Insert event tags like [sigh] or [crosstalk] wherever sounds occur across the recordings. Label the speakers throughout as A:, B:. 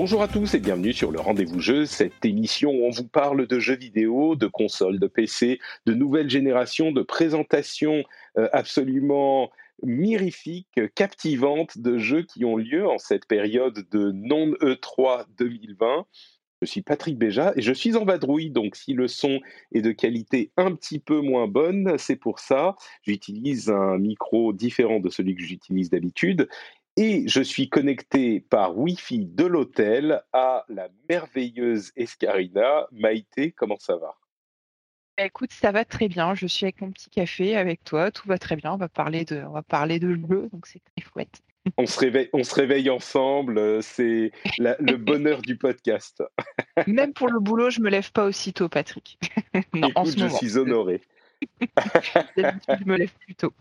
A: Bonjour à tous et bienvenue sur le Rendez-vous Jeu, cette émission où on vous parle de jeux vidéo, de consoles, de PC, de nouvelles générations, de présentations euh, absolument mirifiques, captivantes de jeux qui ont lieu en cette période de non-E3 2020. Je suis Patrick Béja et je suis en vadrouille, donc si le son est de qualité un petit peu moins bonne, c'est pour ça. J'utilise un micro différent de celui que j'utilise d'habitude et je suis connecté par Wi-Fi de l'hôtel à la merveilleuse Escarina. Maïté, comment ça va?
B: Bah, Écoute, ça va très bien. Je suis avec mon petit café avec toi. Tout va très bien. On va parler de, on va parler de jeu, donc c'est très chouette.
A: On se réveille, on se réveille ensemble. C'est le [laughs] bonheur du podcast. [laughs]
B: Même pour le boulot, je me lève pas aussitôt, Patrick. [laughs]
A: non, en ce je suis honoré.
B: je me lève plus tôt.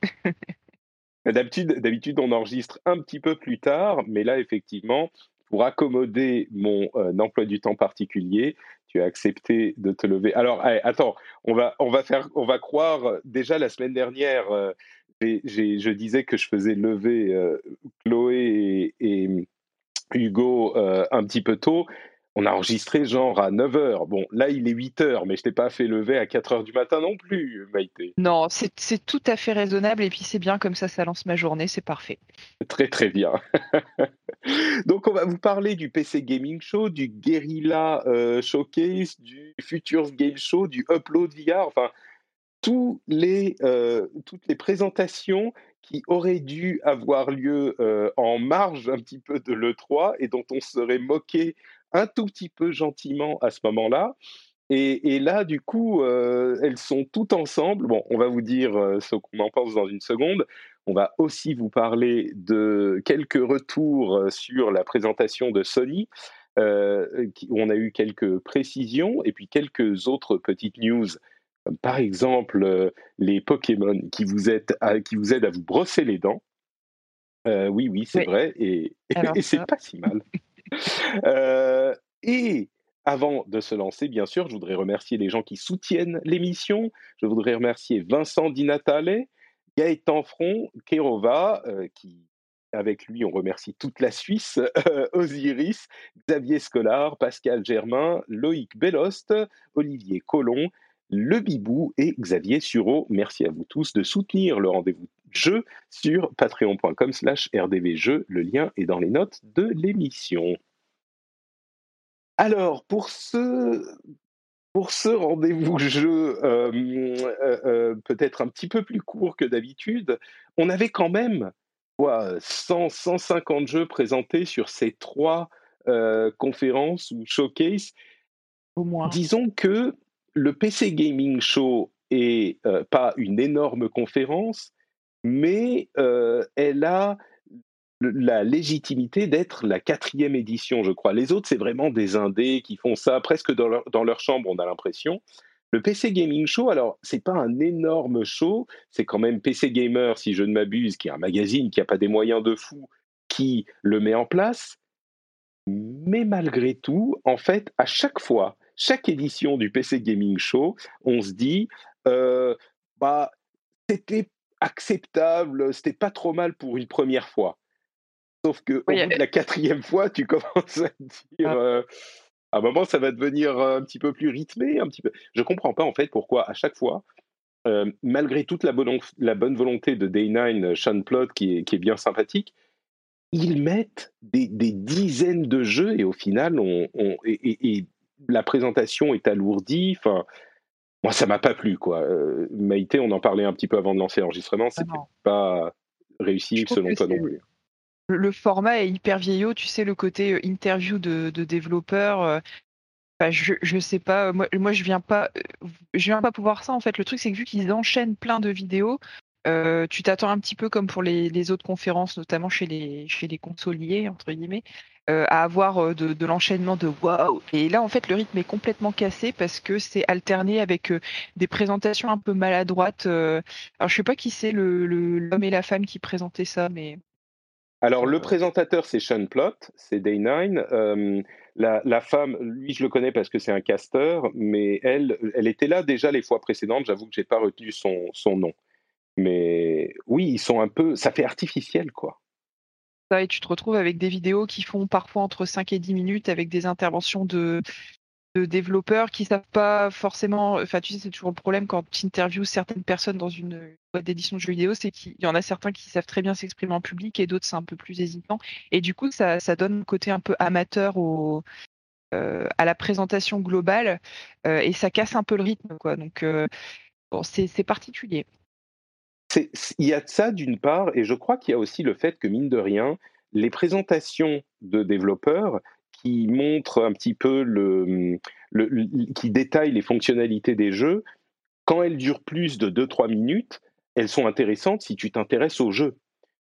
A: D'habitude, d'habitude, on enregistre un petit peu plus tard, mais là, effectivement, pour accommoder mon euh, emploi du temps particulier, tu as accepté de te lever. Alors, attends, on va, on va faire, on va croire. Déjà la semaine dernière, euh, je disais que je faisais lever euh, Chloé et Hugo un petit peu tôt on a enregistré genre à 9h. Bon, là, il est 8h, mais je t'ai pas fait lever à 4h du matin non plus, Maïté.
B: Non, c'est tout à fait raisonnable et puis c'est bien comme ça, ça lance ma journée, c'est parfait.
A: Très, très bien. [laughs] Donc, on va vous parler du PC Gaming Show, du Guerrilla euh, Showcase, du Futures Game Show, du Upload VR, enfin, tous les, euh, toutes les présentations qui auraient dû avoir lieu euh, en marge un petit peu de l'E3 et dont on serait moqué un tout petit peu gentiment à ce moment-là. Et, là, du coup, euh, elles sont toutes ensemble. Bon, on va vous dire euh, ce qu'on en pense dans une seconde. On va aussi vous parler de quelques retours euh, sur la présentation de Sony, où on a eu quelques précisions, et puis quelques autres petites news, comme par exemple les Pokémon qui vous, aident à, qui vous aident à vous brosser les dents. oui, oui, c'est vrai, et, [laughs] et c'est pas si mal. [laughs] Euh, et avant de se lancer, bien sûr, je voudrais remercier les gens qui soutiennent l'émission. Je voudrais remercier Vincent Di Natale, Gaëtan Front, Kerova, euh, qui, avec lui, on remercie toute la Suisse, euh, Osiris, Xavier Scolar, Pascal Germain, Loïc Bellost, Olivier Collomb, Le Bibou et Xavier Sureau. Merci à vous tous de soutenir le rendez-vous jeu sur patreon.com slash rdvjeux. Le lien est dans les notes de l'émission. Alors, pour ce, pour ce rendez-vous jeu euh, euh, euh, peut-être un petit peu plus court que d'habitude, on avait quand même quoi, 100, 150 jeux présentés sur ces trois conférences ou showcase.
B: Au moins.
A: Disons que le PC Gaming Show est pas une énorme conférence, mais elle a la légitimité d'être la quatrième édition, je crois. Les autres, c'est vraiment des indés qui font ça presque dans leur, dans leur chambre, on a l'impression. Le PC Gaming Show, alors, c'est pas un énorme show, c'est quand même PC Gamer, si je ne m'abuse, qui est un magazine qui n'a pas des moyens de fou, qui le met en place. Mais malgré tout, en fait, à chaque fois, chaque édition du PC Gaming Show, on se dit, euh, bah, c'était acceptable, c'était pas trop mal pour une première fois. Sauf que au bout de la quatrième fois, tu [laughs] commences à te dire, ah. euh, à un moment, ça va devenir un petit peu plus rythmé, un petit peu. Je comprends pas en fait pourquoi à chaque fois, euh, malgré toute la bonne, la bonne volonté de Day9, Sean Plot, qui est, qui est bien sympathique, ils mettent des, des, dizaines de jeux et au final, on, et, la présentation est alourdie. Enfin, moi, ça m'a pas plu, quoi. Euh, Maïté, on en parlait un petit peu avant de lancer l'enregistrement, c'était ah pas réussi selon toi non plus.
B: Le format est hyper vieillot, tu sais, le côté euh, interview de, développeurs. Euh, je, je sais pas, moi, moi je viens pas je viens pas pouvoir ça en fait. Le truc c'est que vu qu'ils enchaînent plein de vidéos, euh, tu t'attends un petit peu comme pour les, les, autres conférences, notamment chez les, chez les consoliers, entre guillemets, euh, à avoir euh, de, l'enchaînement de waouh. Et là, en fait, le rythme est complètement cassé parce que c'est alterné avec euh, des présentations un peu maladroites. alors, je sais pas qui c'est l'homme le, l'homme et la femme qui présentaient ça, mais.
A: Alors, le présentateur, c'est Sean Plott, c'est Day9. La, la, femme, lui, je le connais parce que c'est un caster, mais elle, elle était là déjà les fois précédentes. J'avoue que j'ai pas retenu son, son nom. Mais oui, ils sont un peu. Ça fait artificiel, quoi.
B: Ça, et tu te retrouves avec des vidéos qui font parfois entre 5 et 10 minutes avec des interventions de, de développeurs qui savent pas forcément. Enfin, tu sais, c'est toujours le problème quand tu interviews certaines personnes dans une boîte d'édition de jeux vidéo, c'est qu'il y en a certains qui savent très bien s'exprimer en public et d'autres c'est un peu plus hésitant. Et du coup, ça, donne un côté un peu amateur euh, à la présentation globale euh, et ça casse un peu le rythme, quoi. Donc, euh, bon, c'est particulier
A: il y a de ça d'une part, et je crois qu'il y a aussi le fait que, mine de rien, les présentations de développeurs qui montrent un petit peu le, qui détaillent les fonctionnalités des jeux, quand elles durent plus de 2-3 minutes, elles sont intéressantes si tu t'intéresses au jeu.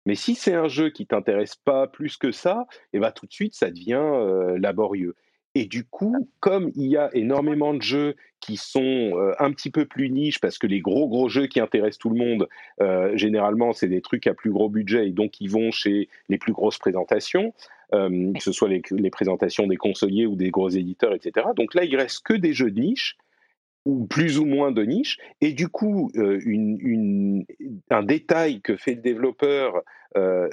A: Mais si c'est un jeu qui t'intéresse pas plus que ça, et eh ben tout de suite ça devient euh, laborieux. Et du coup, comme il y a énormément de jeux qui sont euh, un petit peu plus niches, parce que les gros gros jeux qui intéressent tout le monde, euh, généralement, c'est des trucs à plus gros budget, et donc ils vont chez les plus grosses présentations, euh, que ce soit les, présentations des consoliers ou des gros éditeurs, etc. Donc là, il reste que des jeux de niche, ou plus ou moins de niche, et du coup, un détail que fait le développeur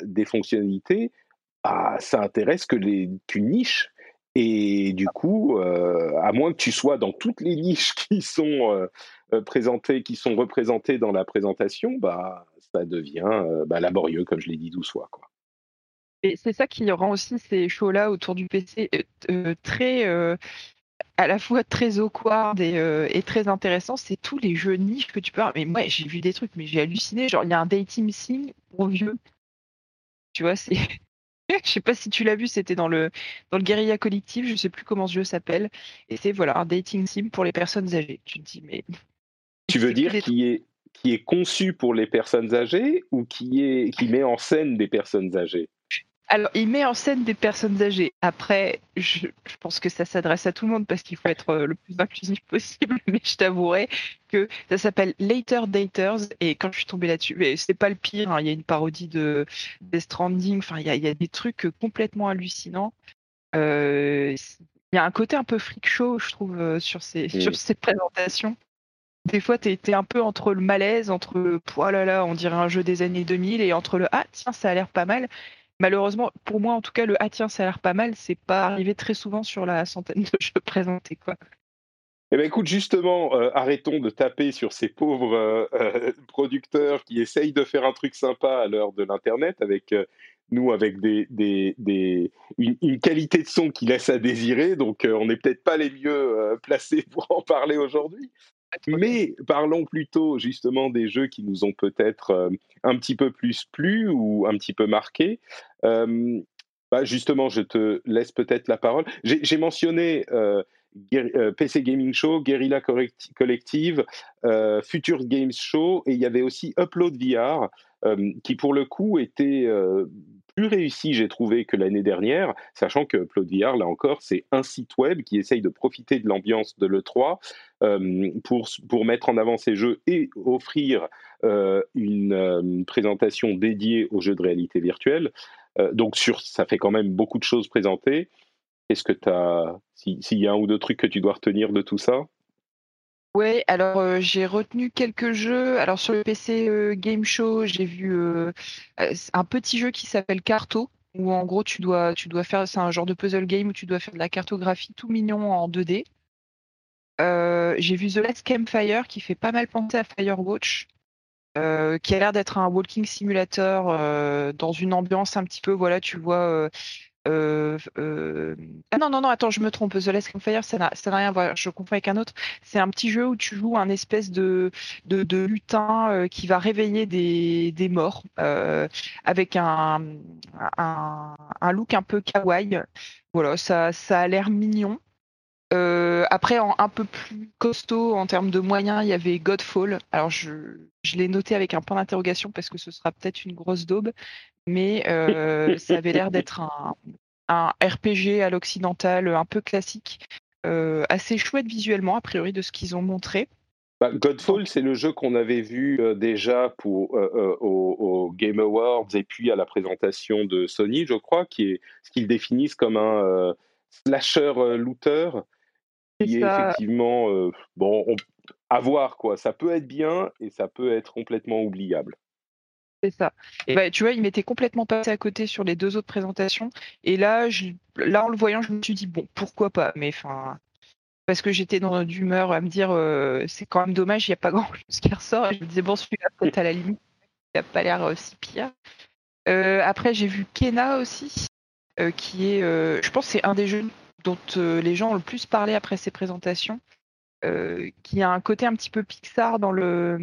A: des fonctionnalités, ah, ça intéresse que les, qu'une niche et du coup, euh, à moins que tu sois dans toutes les niches [laughs] qui sont euh, euh, présentées, qui sont représentées dans la présentation, bah, ça devient bah, laborieux, comme je l'ai dit douze fois.
B: Et c'est ça qui rend aussi ces shows-là autour du PC très, à la fois très awkward et, et très intéressant. C'est tous les jeux niches que tu peux avoir. Mais moi, j'ai vu des trucs, mais j'ai halluciné. Genre, il y a un dating sim pour vieux. Tu vois, c'est [laughs] je sais pas si tu l'as vu, c'était dans le dans le Guerilla Collectif, je sais plus comment ce jeu s'appelle, et c'est voilà un dating sim pour les personnes âgées. Tu te dis mais [laughs]
A: tu veux dire qui est qui est conçu pour les personnes âgées ou qui est qui met en scène des personnes âgées?
B: Alors, il met en scène des personnes âgées. Après, je, pense que ça s'adresse à tout le monde parce qu'il faut être euh, le plus inclusif [laughs] possible, mais je t'avouerai que ça s'appelle Later Daters et quand je suis tombée là-dessus, c'est pas le pire. Hein, il y a une parodie de Death Stranding. Enfin, il y a, des trucs complètement hallucinants. Euh, il y a un côté un peu freak show, je trouve, euh, sur ces, sur ces présentations. Des fois, tu es, un peu entre le malaise, entre le oh là là, on dirait un jeu des années 2000, et entre le ah tiens, ça a l'air pas mal malheureusement, pour moi en tout cas, le ah tiens, ça a l'air pas mal, c'est pas arrivé très souvent sur la centaine de jeux présentés. Quoi.
A: Eh ben écoute, justement, euh, arrêtons de taper sur ces pauvres euh, euh, producteurs qui essayent de faire un truc sympa à l'heure de l'Internet avec nous, avec des, des, une, qualité de son qui laisse à désirer. Donc, on n'est peut-être pas les mieux placés pour en parler aujourd'hui. Mais parlons plutôt justement des jeux qui nous ont peut-être euh, un petit peu plus plu ou un petit peu marqué. Euh, bah justement, je te laisse peut-être la parole. J'ai mentionné euh, PC Gaming Show, Guerrilla Collective, Future Games Show, et il y avait aussi Upload VR, qui pour le coup était plus réussi, j'ai trouvé, que l'année dernière, sachant que VR, là encore, c'est un site web qui essaye de profiter de l'ambiance de l'E3 euh, pour, pour mettre en avant ses jeux et offrir euh, une euh, présentation dédiée aux jeux de réalité virtuelle. donc, sur, ça fait quand même beaucoup de choses présentées. Est-ce que tu as. S'il y a un ou deux trucs que tu dois retenir de tout ça?
B: Oui, alors euh, j'ai retenu quelques jeux. Alors sur le PC euh, Game Show, j'ai vu euh, un petit jeu qui s'appelle Carto, où en gros tu dois, tu dois faire, c'est un genre de puzzle game où tu dois faire de la cartographie tout mignon en 2D. j'ai vu The Last Campfire qui fait pas mal penser à Firewatch, qui a l'air d'être un walking simulator dans une ambiance un petit peu, voilà, tu vois euh, euh, ah non, non, non, attends, je me trompe. The Last Campfire, ça n'a rien à voir. Je confonds avec un autre. C'est un petit jeu où tu joues un espèce de, de, lutin euh, qui va réveiller des, des morts avec un, un, un, look un peu kawaii. Voilà, ça, ça a l'air mignon. Après, en un peu plus costaud en termes de moyens, il y avait Godfall. Alors, je, l'ai noté avec un point d'interrogation parce que ce sera peut-être une grosse daube, mais ça avait l'air d'être un, RPG à l'occidental un peu classique, assez chouette visuellement, a priori, de ce qu'ils ont montré.
A: Bah, Godfall, c'est le jeu qu'on avait vu euh, déjà pour, euh, euh, au, Game Awards et puis à la présentation de Sony, je crois, qui est ce qu'ils définissent comme un slasher looter, qui est, effectivement bon, à voir quoi. Ça peut être bien et ça peut être complètement oubliable.
B: C'est ça. Et bah, tu vois, il m'était complètement passé à côté sur les deux autres présentations. Et là, je, là, en le voyant, je me suis dit bon, pourquoi pas. Mais enfin, parce que j'étais dans d'humeur à me dire euh, c'est quand même dommage, il n'y a pas [laughs] grand chose qui ressort. Et je me disais bon, celui-là, peut-être à la limite, il n'a pas l'air euh, si pire. Euh, après, j'ai vu Kena aussi, qui est, je pense, c'est un des jeux dont les gens ont le plus parlé après ces présentations, qui a un côté un petit peu Pixar dans le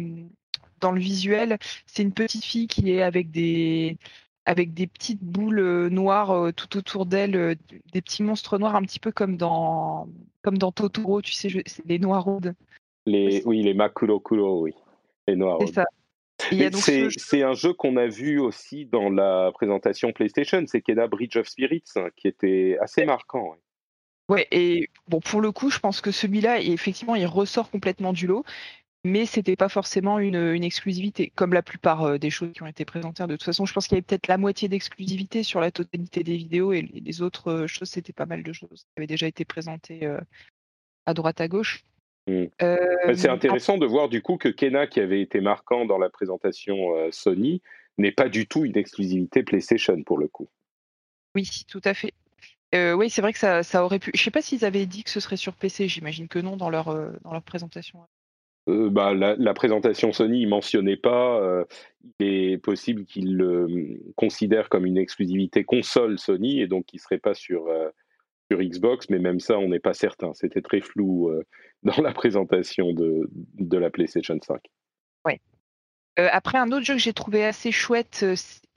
B: dans le visuel. C'est une petite fille qui est avec des avec des petites boules euh, noires euh, tout autour d'elle, euh, des petits monstres noirs, un petit peu comme dans, comme dans Totoro, tu sais, les noirs
A: Les, oui, les Makurokuro, oui. Les noirs C'est ça. C'est un jeu qu'on a vu aussi dans la présentation PlayStation, c'est Kena Bridge of Spirits, hein, qui était assez marquant.
B: Ouais. Et bon, pour le coup, je pense que celui-là, effectivement, il ressort complètement du lot mais c'était pas forcément une, exclusivité, comme la plupart euh, des choses qui ont été présentées. De toute façon, je pense qu'il y avait peut-être la moitié d'exclusivité sur la totalité des vidéos, et les autres euh, choses, c'était pas mal de choses qui avaient déjà été présentées euh, à droite à gauche.
A: Mmh. C'est intéressant de voir du coup que Kena, qui avait été marquant dans la présentation Sony, n'est pas du tout une exclusivité PlayStation pour le coup.
B: Oui, tout à fait. Oui, c'est vrai que ça, ça, aurait pu. Je sais pas s'ils avaient dit que ce serait sur PC. J'imagine que non dans leur dans leur présentation.
A: Euh, bah, la, présentation Sony, il mentionnait pas. Euh, il est possible qu'il le considère comme une exclusivité console Sony et donc il serait pas sur euh, sur Xbox, mais même ça, on n'est pas certain. C'était très flou [laughs] dans la présentation de, de la PlayStation 5.
B: Ouais. après, un autre jeu que j'ai trouvé assez chouette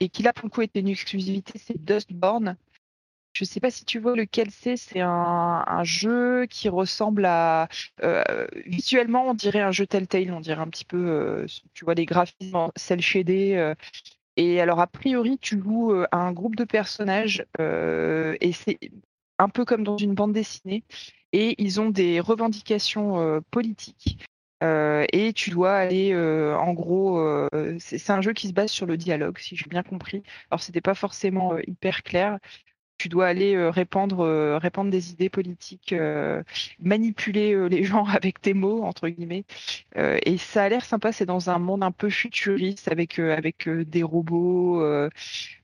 B: et qui là pour le coup était une exclusivité, c'est Dustborn. Je ne sais pas si tu vois lequel c'est. C'est un, jeu qui ressemble à. Euh, visuellement, on dirait un jeu Telltale. On dirait un petit peu. Euh, tu vois, les graphismes en cel shadé. Euh. et alors, a priori, tu joues à un groupe de personnages. et c'est un peu comme dans une bande dessinée. Et ils ont des revendications politiques. et tu dois aller, en gros, c'est un jeu qui se base sur le dialogue, si j'ai bien compris. Alors, c'était pas forcément hyper clair tu dois aller euh, répandre, euh, répandre des idées politiques, euh, manipuler les [laughs] gens avec tes mots, entre guillemets. et ça a l'air sympa, c'est dans un monde un peu futuriste avec, avec des robots.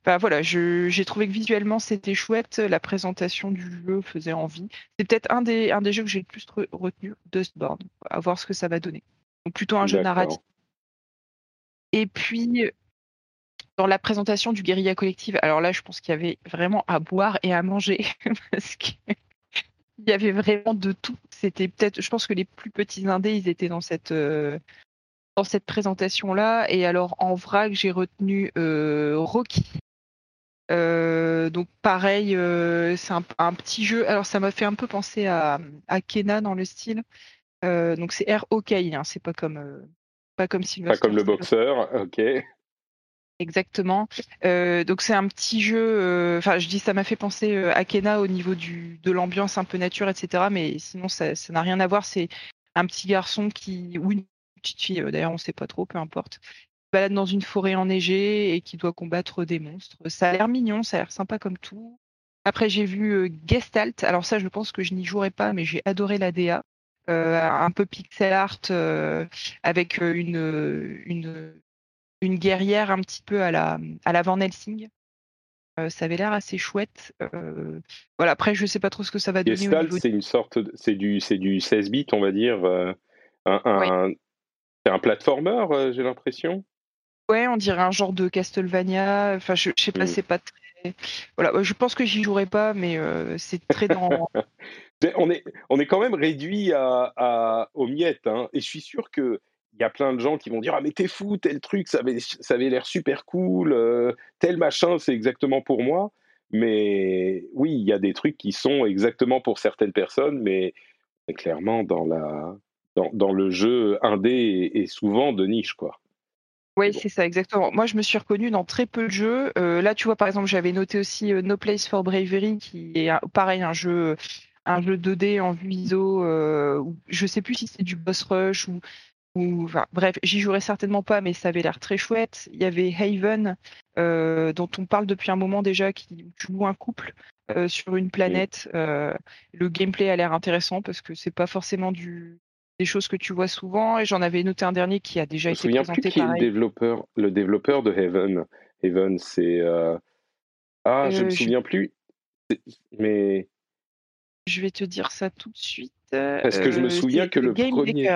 B: Enfin voilà, j'ai trouvé que visuellement c'était chouette, la présentation du jeu faisait envie. C'est peut-être un des, un des jeux que j'ai le plus retenu, Dustborn, à voir ce que ça va donner. Donc plutôt un jeu narratif. Et puis, dans la présentation du guérilla collective, alors là, je pense qu'il y avait vraiment à boire et à manger [laughs] parce qu'il y avait vraiment de tout. C'était peut-être, je pense que les plus petits indés, ils étaient dans cette euh, dans cette présentation-là. Et alors en vrac, j'ai retenu euh, Rocky. Euh, donc pareil, c'est un, petit jeu. Alors ça m'a fait un peu penser à, à Kena dans le style. donc c'est R O K hein, c'est pas comme pas comme
A: Pas comme le boxeur, ok.
B: Exactement. Euh, donc c'est un petit jeu. Euh, enfin, je dis ça m'a fait penser euh, à Kena au niveau du de l'ambiance un peu nature, etc. Mais sinon ça n'a rien à voir. C'est un petit garçon qui ou une petite fille. D'ailleurs, on sait pas trop, peu importe. Balade dans une forêt enneigée et qui doit combattre des monstres. Ça a l'air mignon, ça a l'air sympa comme tout. Après, j'ai vu Gestalt. Alors ça, je pense que je n'y jouerai pas, mais j'ai adoré la DA. un peu pixel art avec une, une une guerrière un petit peu à la, à la Van Helsing. Euh, ça avait l'air assez chouette. Euh, voilà, après, je ne sais pas trop ce que ça va donner.
A: Gestalt, c'est une sorte, c'est du, c'est du 16 bits, on va dire. Euh, un, C'est un platformer, j'ai l'impression.
B: Ouais, on dirait un genre de Castlevania. Enfin, je, je sais pas, mm. c'est pas très. Voilà, je pense que j'y jouerai pas, mais c'est très dans. [laughs]
A: on est, on est quand même réduit à, à aux miettes, hein, et je suis sûr que il y a plein de gens qui vont dire ah mais t'es fou tel truc ça avait ça avait l'air super cool euh, tel machin c'est exactement pour moi mais oui il y a des trucs qui sont exactement pour certaines personnes mais clairement dans la dans, dans le jeu indé et, souvent de niche quoi.
B: Oui, c'est ça, exactement. Moi, je me suis reconnue dans très peu de jeux. Euh, là, tu vois, par exemple, j'avais noté aussi euh, No Place for Bravery, qui est pareil, un jeu, un jeu 2D en vue ISO. Euh, je sais plus si c'est du boss rush ou, ou enfin, bref, j'y jouerai certainement pas, mais ça avait l'air très chouette. Il y avait Haven, euh, dont on parle depuis un moment déjà, qui joue un couple sur une planète. le gameplay a l'air intéressant parce que c'est pas forcément du des choses que tu vois souvent. Et j'en avais noté un dernier qui a déjà été présenté.
A: Plus qui est le développeur, le développeur de Heaven. Heaven, c'est euh, ah, je me euh, souviens plus. Mais
B: je vais te dire ça tout de suite.
A: Parce que je me euh, souviens que le Game premier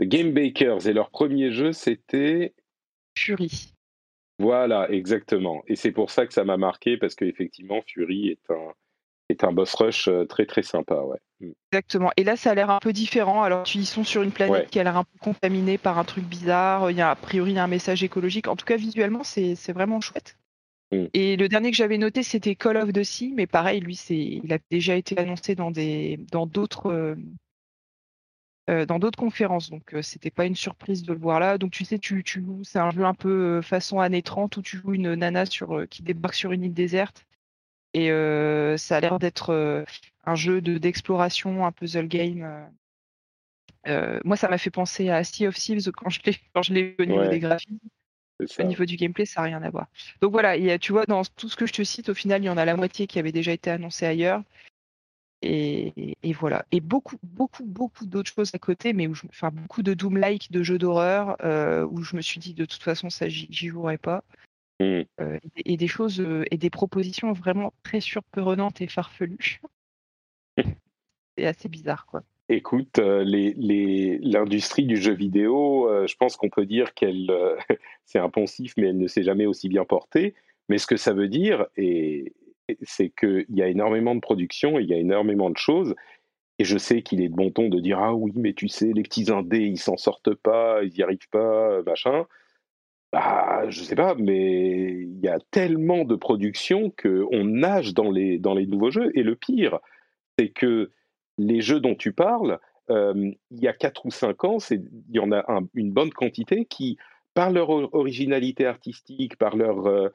A: Game Bakers et leur premier jeu c'était
B: Fury.
A: Voilà, exactement. Et c'est pour ça que ça m'a marqué parce qu'effectivement Fury est un est un boss rush euh, très très sympa, ouais. Mm.
B: Exactement. Et là, ça a l'air un peu différent. Alors, ils sont sur une planète qui a l'air un peu contaminée par un truc bizarre. Il y a a priori un message écologique. En tout cas, visuellement, c'est vraiment chouette. Mm. Et le dernier que j'avais noté, c'était Call of the Sea, mais pareil, lui, c'est, il a déjà été annoncé dans des, dans d'autres, euh, euh, dans d'autres conférences. Donc, c'était pas une surprise de le voir là. Donc, tu sais, tu, tu c'est un jeu un peu façon années 30 où tu joues une nana sur, qui débarque sur une île déserte et euh, ça a l'air d'être euh, un jeu d'exploration, un puzzle game. Euh, moi, ça m'a fait penser à Sea of Thieves quand je l'ai quand je l'ai au niveau des graphismes. Au niveau du gameplay, ça n'a rien à voir. Donc voilà, tu vois, dans tout ce que je te cite, au final, il y en a la moitié qui avait déjà été annoncé ailleurs. Et, voilà. Et beaucoup, beaucoup, beaucoup d'autres choses à côté, mais où je, enfin, beaucoup de Doom-like, de jeux d'horreur, où je me suis dit, de toute façon, ça, j'y jouerai pas. Mmh. Euh, et, des choses euh, et des propositions vraiment très surprenantes et farfelues. [laughs] c'est assez bizarre, quoi.
A: Écoute, euh, l'industrie du jeu vidéo, je pense qu'on peut dire qu'elle, [laughs] c'est impensif, mais elle ne s'est jamais aussi bien portée. Mais ce que ça veut dire, c'est qu'il y a énormément de production, il y a énormément de choses. Et je sais qu'il est de bon ton de dire ah oui, mais tu sais, les petits indés, ils s'en sortent pas, ils n'y arrivent pas, machin. Bah, je sais pas, mais il y a tellement de productions qu'on nage dans les, dans les nouveaux jeux. Et le pire, c'est que les jeux dont tu parles, euh, il y a 4 ou 5 ans, il y en a une bonne quantité qui, par leur originalité artistique, par leur euh,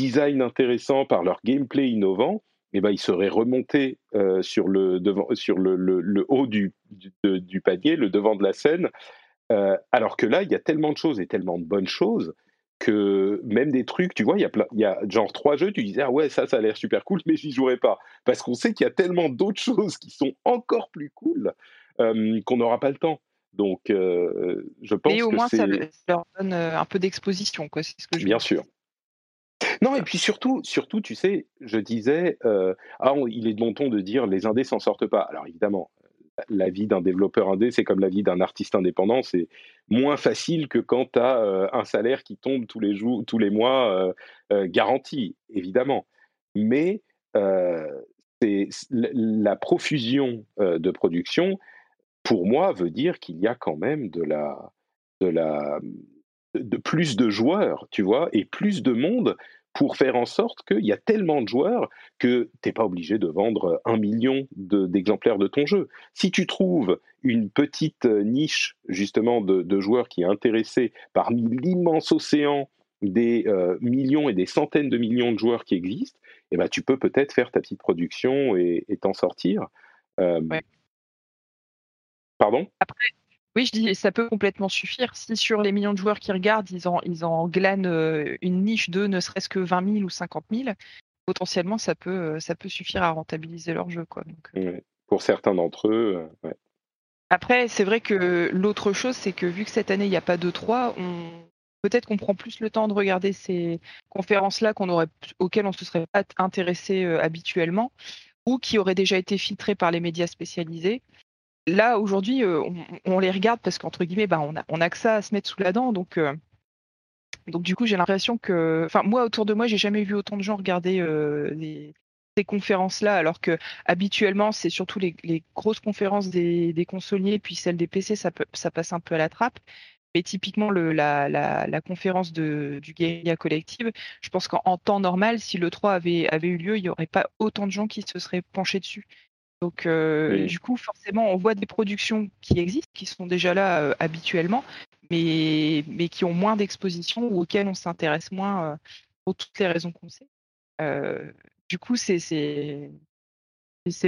A: design intéressant, par leur gameplay innovant, eh ben, ils seraient remontés euh, sur, le, devant, sur le, le, haut du, du, du, panier, le devant de la scène, euh, alors que là, il y a tellement de choses et tellement de bonnes choses que même des trucs, tu vois, il y a, il y a genre trois jeux, tu disais, ah ouais, ça, ça a l'air super cool, [laughs] mais j'y jouerai pas. Parce qu'on sait qu'il y a tellement d'autres [laughs] choses qui sont encore plus cool euh, qu'on n'aura pas le temps. Donc, je pense
B: Et au moins,
A: ça
B: leur donne un peu d'exposition, quoi. C'est ce que je
A: Bien sûr. Non, et puis surtout, surtout, tu sais, je disais, ah, il est de bon ton de dire les indés s'en sortent pas. Alors évidemment, la vie d'un développeur indé, c'est comme la vie d'un artiste indépendant. C'est moins facile que quand tu as euh, un salaire qui tombe tous les, jours, tous les mois euh, euh, garanti, évidemment. Mais c'est la profusion de production, pour moi, veut dire qu'il y a quand même de la, de la, de plus de joueurs, tu vois, et plus de monde pour faire en sorte qu'il y a tellement de joueurs que tu n'es pas obligé de vendre un million d'exemplaires de, ton jeu. Si tu trouves une petite niche justement de, joueurs qui est intéressée parmi l'immense océan des euh, millions et des centaines de millions de joueurs qui existent, eh ben, tu peux peut-être faire ta petite production et t'en sortir. Euh, pardon?
B: Oui, je dis, ça peut complètement suffire. Si sur les millions de joueurs qui regardent, ils en, ils en glanent euh, une niche de ne serait-ce que 20 000 ou 50 000, potentiellement, ça peut, euh, ça peut suffire à rentabiliser leur jeu. Quoi.
A: Euh. Pour certains d'entre eux,
B: Après, c'est vrai que l'autre chose, c'est que vu que cette année, il n'y a pas de 3, on... peut-être qu'on prend plus le temps de regarder ces conférences-là qu'on aurait, auxquelles on ne se serait pas intéressé habituellement ou qui auraient déjà été filtrées par les médias spécialisés là aujourd'hui, euh, on, les regarde parce qu'entre guillemets, bah, on a, on a que ça à se mettre sous la dent, donc. Euh, donc du coup, j'ai l'impression que, enfin moi autour de moi, j'ai jamais vu autant de gens regarder euh, ces conférences-là, alors que habituellement, c'est surtout les, grosses conférences des, des, consoliers, puis celles des PC, ça, ça passe un peu à la trappe. Mais typiquement, le, la, la, conférence de, du Guerilla Collective, je pense qu'en temps normal, si le 3 avait, avait eu lieu, il n'y aurait pas autant de gens qui se seraient penchés dessus. Donc, du coup, forcément, on voit des productions qui existent, qui sont déjà là habituellement, mais, mais qui ont moins d'exposition ou auxquelles on s'intéresse moins pour toutes les raisons qu'on sait. du coup, c'est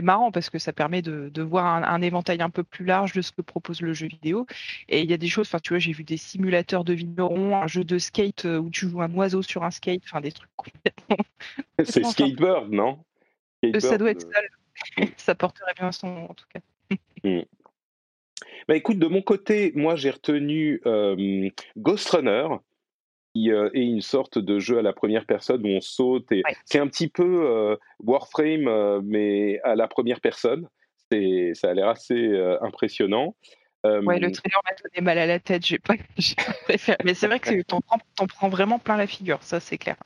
B: marrant parce que ça permet de, de voir un, éventail un peu plus large de ce que propose le jeu vidéo. Et il y a des choses, enfin, tu vois, j'ai vu des simulateurs de vignerons, un jeu de skate où tu joues un oiseau sur un skate, enfin, des trucs [laughs] complètement.
A: C'est Skateboard, non?
B: Ça doit être ça. [laughs] ça porterait bien son nom, en tout cas.
A: Hmm. [laughs] Bah écoute, de mon côté, moi j'ai retenu Ghost Runner, qui est une sorte de jeu à la première personne où on saute. Et C'est un petit peu Warframe, mais à la première personne. Ça a l'air assez impressionnant.
B: Ouais, le trailer m'a donné mal à la tête, j'ai pas, [laughs] préféré. Mais c'est vrai que t'en prends, prends vraiment plein la figure, ça c'est clair.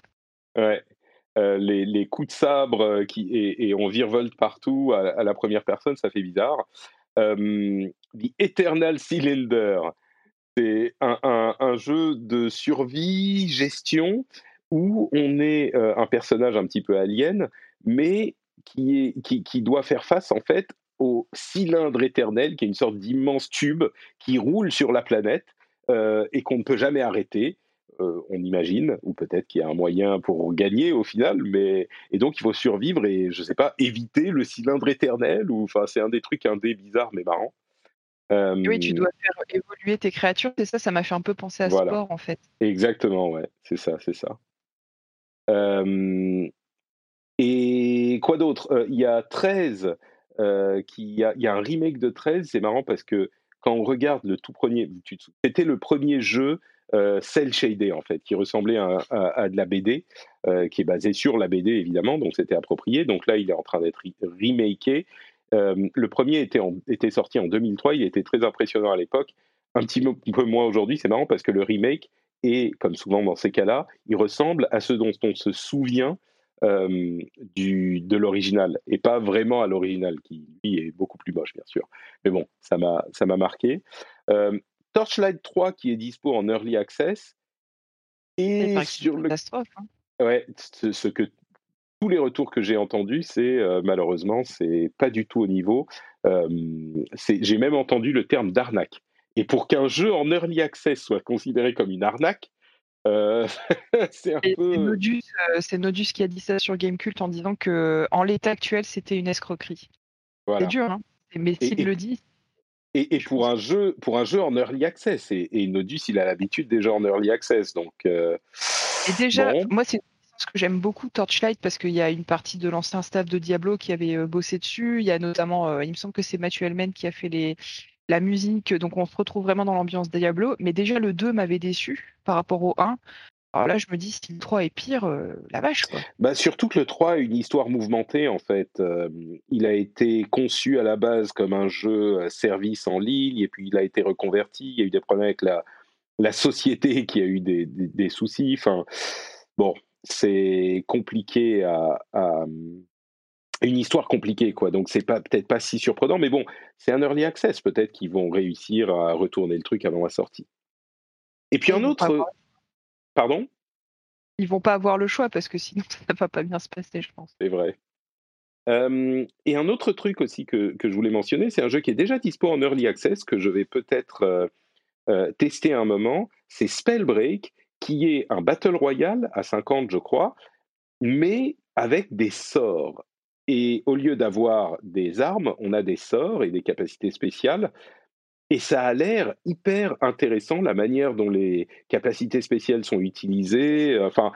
A: Ouais. Les, les, coups de sabre qui, et, on virevolte partout à, la première personne, ça fait bizarre. The Eternal Cylinder, c'est un, jeu de survie, gestion, où on est euh, un personnage un petit peu alien, mais qui, est, qui, doit faire face en fait au cylindre éternel, qui est une sorte d'immense tube qui roule sur la planète euh, et qu'on ne peut jamais arrêter. Euh, on imagine, ou peut-être qu'il y a un moyen pour gagner au final, mais et donc il faut survivre et je sais pas éviter le cylindre éternel ou enfin c'est un des trucs un des bizarres mais marrant
B: oui, tu dois faire évoluer tes créatures, c'est ça, ça m'a fait un peu penser à sport en fait.
A: Exactement, ouais, c'est ça, c'est ça. et quoi d'autre? Il y a 13, qui, il, y a, y a un remake de 13, c'est marrant parce que quand on regarde le tout premier, c'était le premier jeu cel shaded en fait, qui ressemblait à, de la BD, qui est basé sur la BD évidemment, donc c'était approprié. Donc là, il est en train d'être remaké euh, le premier était, était sorti en 2003, il était très impressionnant à l'époque, un petit peu moins aujourd'hui, c'est marrant parce que le remake est, comme souvent dans ces cas-là, il ressemble à ce dont on se souvient euh, du, de l'original et pas vraiment à l'original qui lui est beaucoup plus moche bien sûr. Mais bon, ça m'a ça m'a marqué. Euh, Torchlight 3 qui est dispo en early access
B: et sur le hein.
A: ouais ce, ce, que tous les retours que j'ai entendus, c'est euh, malheureusement, c'est pas du tout au niveau. Euh, j'ai même entendu le terme d'arnaque. Et pour qu'un jeu en early access soit considéré comme une arnaque, euh, [laughs] c'est un peu.
B: C'est Nodus, qui a dit ça sur Gamecult en disant que en l'état actuel, c'était une escroquerie. C'est dur, hein mais s'il le dit.
A: Et, pour un jeu, pour un jeu en early access, et, Nodus, il a l'habitude déjà en early access, donc. et
B: déjà, moi, c'est que j'aime beaucoup Torchlight parce qu'il y a une partie de l'ancien staff de Diablo qui avait euh, bossé dessus. Il y a notamment, euh, il me semble que c'est Mathieu Elmen qui a fait les, la musique, donc on se retrouve vraiment dans l'ambiance Diablo. Mais déjà, le 2 m'avait déçu par rapport au 1. Alors là, je me dis, si le 3 est pire, euh, la vache, quoi.
A: Bah, surtout que le 3 a une histoire mouvementée, en fait. il a été conçu à la base comme un jeu service en ligne, et puis il a été reconverti. Il y a eu des problèmes avec la, la société [laughs] qui a eu des, des, des soucis. Enfin, bon, c'est compliqué à, une histoire compliquée quoi donc c'est pas peut-être pas si surprenant mais bon c'est un early access peut-être qu'ils vont réussir à retourner le truc avant la sortie et puis un autre pardon?
B: Ils vont pas avoir le choix parce que sinon [laughs] ça va pas bien se passer je pense
A: c'est vrai et un autre truc aussi que, que je voulais mentionner c'est un jeu qui est déjà dispo en early access que je vais peut-être euh, euh, tester un moment c'est Spellbreak qui est un Battle Royale à 50, je crois, mais avec des sorts. Et au lieu d'avoir des armes, on a des sorts et des capacités spéciales. Et ça a l'air hyper intéressant, la manière dont les capacités spéciales sont utilisées. Enfin,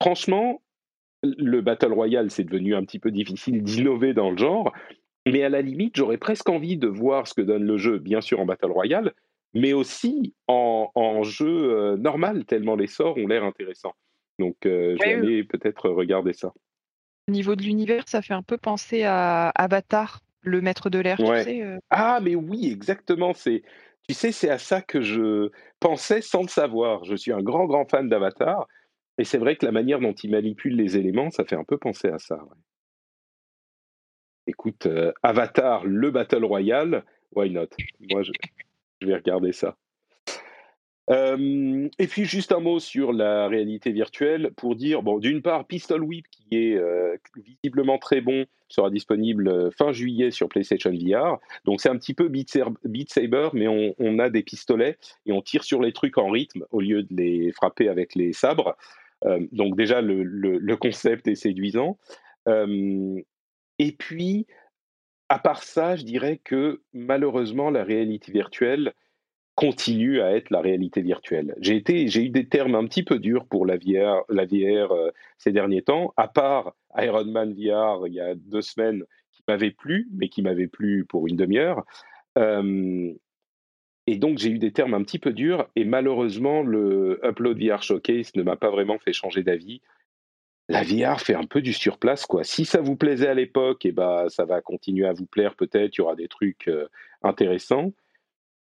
A: franchement, le Battle Royale, c'est devenu un petit peu difficile d'innover dans le genre. Mais à la limite, j'aurais presque envie de voir ce que donne le jeu, bien sûr en Battle Royale, mais aussi en, jeu euh, normal, tellement les sorts ont l'air intéressants. Donc, euh, je vais peut-être regarder ça.
B: Au niveau de l'univers, ça fait un peu penser à Avatar, le maître de l'air. Euh.
A: Ah, mais oui, exactement. C'est, tu sais, c'est à ça que je pensais sans le savoir. Je suis un grand, grand fan d'Avatar. Et c'est vrai que la manière dont il manipule les éléments, ça fait un peu penser à ça. Écoute, Avatar, le Battle Royale, why not? Moi, je, je vais regarder ça. Et puis juste un mot sur la réalité virtuelle pour dire, bon, d'une part, Pistol Whip qui est euh, visiblement très bon sera disponible euh, fin juillet sur PlayStation VR. Donc c'est un petit peu Beat, Saber, mais on, a des pistolets et on tire sur les trucs en rythme au lieu de les frapper avec les sabres. donc déjà le, le, concept est séduisant. et puis à part ça, je dirais que malheureusement la réalité virtuelle continue à être la réalité virtuelle. J'ai été, j'ai eu des termes un petit peu durs pour la VR, la euh, ces derniers temps, à part Iron Man VR il y a deux semaines qui m'avait plu, mais qui m'avait plu pour une demi-heure. Euh, et donc j'ai eu des termes un petit peu durs, et malheureusement le Upload VR Showcase ne m'a pas vraiment fait changer d'avis. La VR fait un peu du surplace, quoi. Si ça vous plaisait à l'époque, et eh ben, ça va continuer à vous plaire peut-être, il y aura des trucs euh, intéressants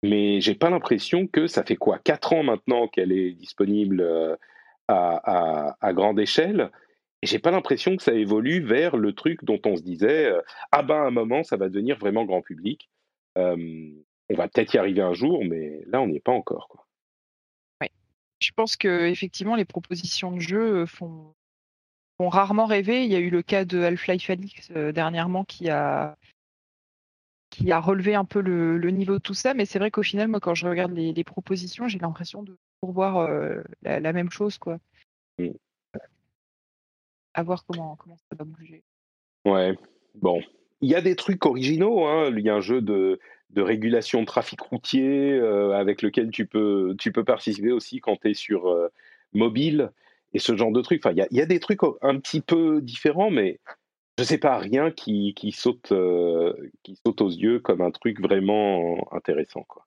A: mais j'ai pas l'impression que ça fait quoi quatre ans maintenant qu'elle est disponible euh, à, grande échelle. Et j'ai pas l'impression que ça évolue vers le truc dont on se disait euh, ah ben à un moment ça va devenir vraiment grand public. Euh, on va peut-être y arriver un jour mais là on n'y est pas encore
B: ouais. je pense que effectivement les propositions de jeu font, rarement rêver. Il y a eu le cas de Half-Life Alyx dernièrement qui a qui a relevé un peu le, niveau de tout ça. Mais c'est vrai qu'au final, moi, quand je regarde les, propositions, j'ai l'impression de voir euh, la, même chose, quoi. Mm. À voir comment, comment ça va bouger.
A: Ouais, bon. Il y a des trucs originaux. Hein. Il y a un jeu de, de régulation de trafic routier euh, avec lequel tu peux, tu peux participer aussi quand tu es sur euh, mobile et ce genre de trucs. Enfin, il y a, il y a des trucs un petit peu différents, mais je sais pas, rien qui, qui saute, euh, qui saute aux yeux comme un truc vraiment intéressant. Quoi.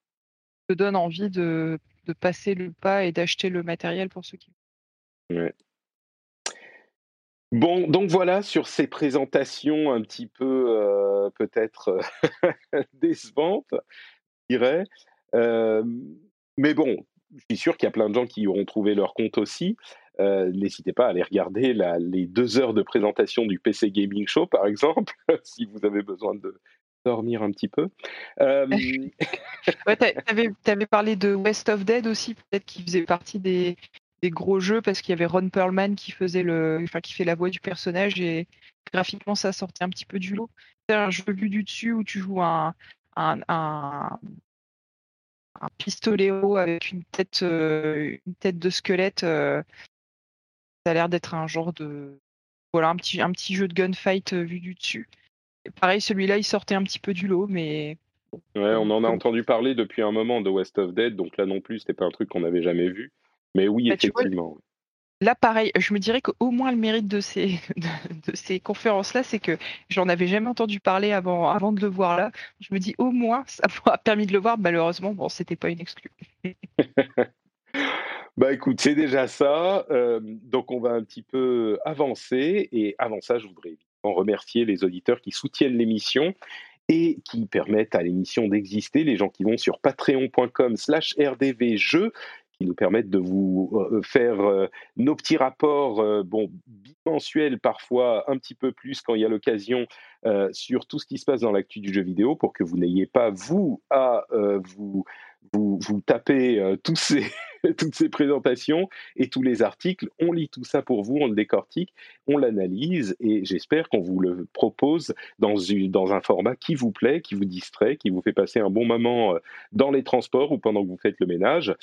B: te donne envie de, de passer le pas et d'acheter le matériel pour ceux qui.
A: Ouais. Bon, donc voilà sur ces présentations un petit peu euh, peut-être [laughs] décevantes, je dirais. Euh, mais bon, je suis sûr qu'il y a plein de gens qui auront trouvé leur compte aussi. Euh, n'hésitez pas à aller regarder les deux heures de présentation du PC Gaming Show, par exemple, [laughs] si vous avez besoin de dormir un petit peu.
B: Euh... [laughs] tu avais, parlé de West of Dead aussi, peut-être qui faisait partie des, gros jeux parce qu'il y avait Ron Perlman qui faisait le, enfin, qui fait la voix du personnage et graphiquement ça sortait un petit peu du lot. C'est un jeu vu du dessus où tu joues un, un, un, un pistoléo avec une tête, euh, une tête de squelette. Euh, ça a l'air d'être un genre de. Voilà, un petit, un petit jeu de gunfight vu du dessus. pareil, celui-là, il sortait un petit peu du lot, mais.
A: Ouais, on en a entendu parler depuis un moment de West of Dead, donc là non plus, c'était pas un truc qu'on avait jamais vu. Mais oui, bah, effectivement.
B: Là, pareil, je me dirais qu'au moins le mérite de ces, [laughs] de, ces conférences-là, c'est que j'en avais jamais entendu parler avant, avant de le voir là. Je me dis au moins, ça [laughs] m'a permis de le voir. Malheureusement, bon, c'était pas une exclue. [laughs]
A: bah écoute, c'est déjà ça. Euh, donc on va un petit peu avancer. Et avant ça, je voudrais évidemment remercier les auditeurs qui soutiennent l'émission et qui permettent à l'émission d'exister, les gens qui vont sur patreon.com slash rdvjeux qui nous permettent de vous euh, faire euh, nos petits rapports, bon, bimensuels parfois, un petit peu plus quand il y a l'occasion, sur tout ce qui se passe dans l'actu du jeu vidéo pour que vous n'ayez pas, vous, à vous, vous, tous ces, [laughs] toutes ces présentations et tous les articles. On lit tout ça pour vous, on le décortique, on l'analyse et j'espère qu'on vous le propose dans, un format qui vous plaît, qui vous distrait, qui vous fait passer un bon moment dans les transports ou pendant que vous faites le ménage.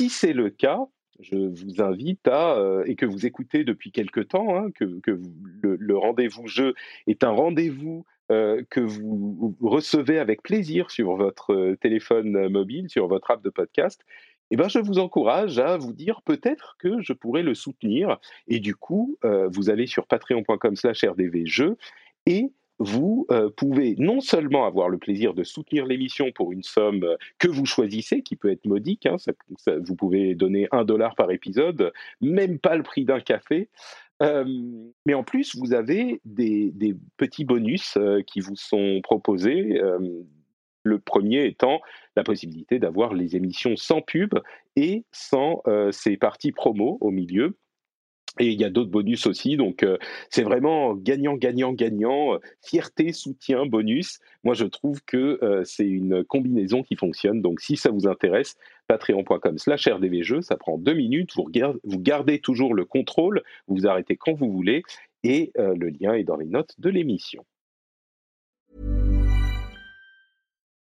A: Si c'est le cas, je vous invite à, euh, et que vous écoutez depuis quelque temps, hein, que, le, rendez-vous jeu est un rendez-vous euh, que vous recevez avec plaisir sur votre euh, téléphone mobile, sur votre app de podcast, eh ben, je vous encourage à vous dire peut-être que je pourrais le soutenir. Et du coup, vous allez sur patreon.com slash rdvjeux et vous euh, pouvez non seulement avoir le plaisir de soutenir l'émission pour une somme euh, que vous choisissez, qui peut être modique, hein, vous pouvez donner un dollar par épisode, même pas le prix d'un café, mais en plus, vous avez des, petits bonus qui vous sont proposés. le premier étant la possibilité d'avoir les émissions sans pub et sans ces parties promo au milieu Et il y a d'autres bonus aussi. Donc, euh, c'est vraiment gagnant, gagnant, gagnant. Fierté, soutien, bonus. Moi, je trouve que euh, c'est une combinaison qui fonctionne. Donc, si ça vous intéresse, patreon.com slash rdvjeux, ça prend deux minutes. Vous, vous, gardez toujours le contrôle. Vous vous arrêtez quand vous voulez. Et euh, le lien est dans les notes de l'émission.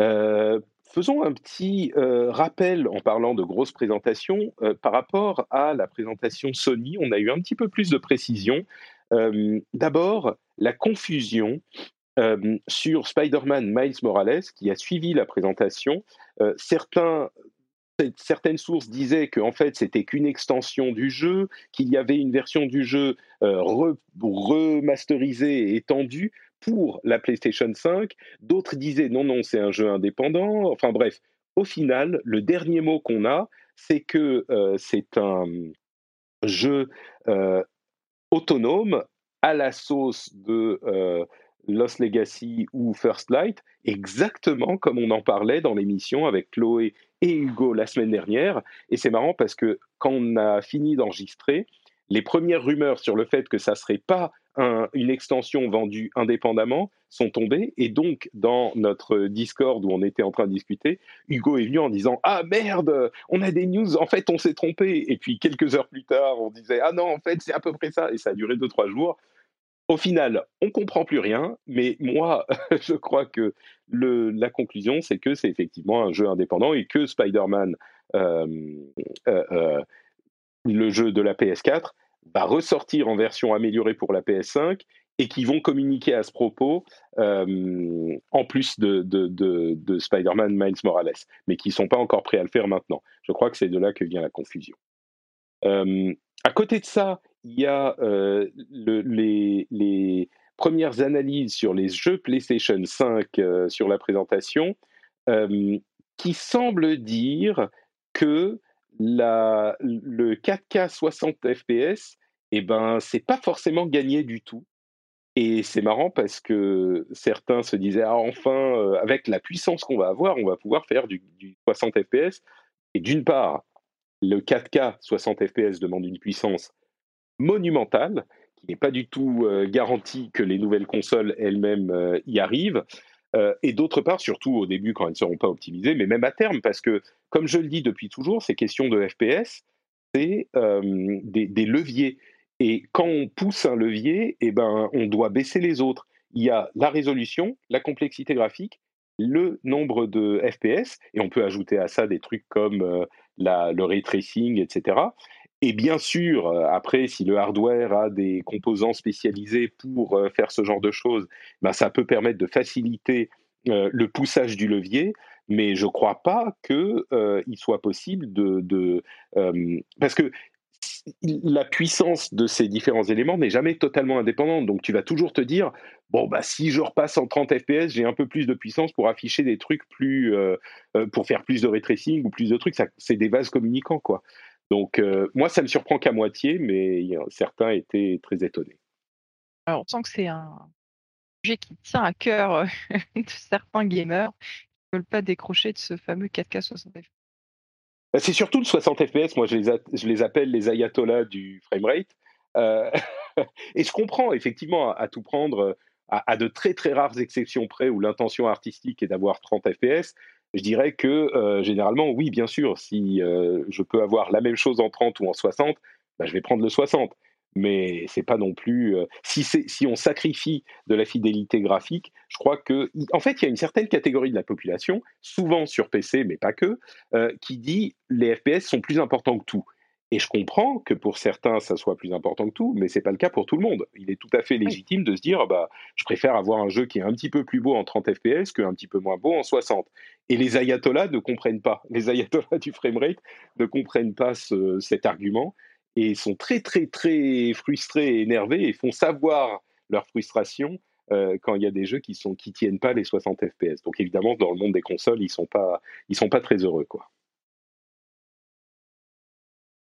A: Euh, faisons un petit euh, rappel en parlant de grosses présentations euh, par rapport à la présentation Sony. On a eu un petit peu plus de précision. D'abord, la confusion sur Spider-Man Miles Morales qui a suivi la présentation. Certaines sources disaient que en fait c'était qu'une extension du jeu, qu'il y avait une version du jeu remasterisée et étendue pour la PlayStation 5. D'autres disaient non, non, c'est un jeu indépendant. Enfin bref, au final, le dernier mot qu'on a, c'est que euh, c'est un jeu euh, autonome à la sauce de euh, Lost Legacy ou First Light, exactement comme on en parlait dans l'émission avec Chloé et Hugo la semaine dernière. Et c'est marrant parce que quand on a fini d'enregistrer, les premières rumeurs sur le fait que ça serait pas un, une extension vendue indépendamment sont tombées. Et donc, dans notre Discord où on était en train de discuter, Hugo est venu en disant Ah merde, on a des news, en fait, on s'est trompé. Et puis, quelques heures plus tard, on disait Ah non, en fait, c'est à peu près ça. Et ça a duré deux, trois jours. Au final, on comprend plus rien, mais moi, [laughs] je crois que le, la conclusion, c'est que c'est effectivement un jeu indépendant et que Spider-Man, euh, euh, euh, le jeu de la PS4, va ressortir en version améliorée pour la PS5 et qui vont communiquer à ce propos euh, en plus de, de, de, de Spider-Man Miles Morales, mais qui ne sont pas encore prêts à le faire maintenant. Je crois que c'est de là que vient la confusion. Euh, à côté de ça, il y a euh, le, les, premières analyses sur les jeux PlayStation 5 euh, sur la présentation qui semblent dire que le 4K 60 FPS, eh ben, c'est pas forcément gagné du tout. Et c'est marrant parce que certains se disaient ah enfin euh, avec la puissance qu'on va avoir, on va pouvoir faire du, du 60 FPS. Et d'une part, le 4K 60 FPS demande une puissance monumentale qui n'est pas du tout euh, garantie que les nouvelles consoles elles-mêmes euh, y arrivent. Euh, et d'autre part, surtout au début quand elles ne seront pas optimisées, mais même à terme, parce que comme je le dis depuis toujours, ces questions de FPS, c'est euh, des, leviers. Et quand on pousse un levier, eh ben, on doit baisser les autres. Il y a la résolution, la complexité graphique, le nombre de FPS, et on peut ajouter à ça des trucs comme euh, le ray tracing, etc. Et bien sûr, euh, après, si le hardware a des composants spécialisés pour euh, faire ce genre de choses, ben, ça peut permettre de faciliter euh, le poussage du levier, mais je ne crois pas qu'il euh, soit possible de... parce que la puissance de ces différents éléments n'est jamais totalement indépendante. Donc tu vas toujours te dire, bon, bah, si je repasse en 30 FPS, j'ai un peu plus de puissance pour afficher des trucs plus... Pour faire plus de ray tracing ou plus de trucs. C'est des vases communicants, quoi. Donc, euh, moi, ça me surprend qu'à moitié, mais certains étaient très étonnés.
B: Alors, on sent que c'est un sujet qui tient à cœur euh, [laughs] de certains gamers qui ne veulent pas décrocher de ce fameux 4K 60 FPS.
A: C'est surtout le 60 FPS, moi je les, je les, appelle les ayatollahs du framerate. Euh, [laughs] et je comprends effectivement à, à tout prendre, à, à, de très très rares exceptions près où l'intention artistique est d'avoir 30 FPS, je dirais que généralement, oui, bien sûr, si je peux avoir la même chose en 30 ou en 60, bah, je vais prendre le 60 mais c'est pas non plus. si, si on sacrifie de la fidélité graphique, je crois que. En fait, il y a une certaine catégorie de la population, souvent sur PC, mais pas que, qui dit les FPS sont plus importants que tout. Et je comprends que pour certains, ça soit plus important que tout, mais c'est pas le cas pour tout le monde. Il est tout à fait légitime de se dire, bah, je préfère avoir un jeu qui est un petit peu plus beau en 30 FPS qu'un petit peu moins beau en 60. Et les ayatollahs ne comprennent pas. [laughs] Les ayatollahs du framerate ne comprennent pas cet argument et sont très, très, très frustrés et énervés et font savoir leur frustration euh, quand il y a des jeux qui ne qui tiennent pas les 60 FPS. Donc évidemment, dans le monde des consoles, ils ne sont, pas, ils sont pas très heureux. Quoi.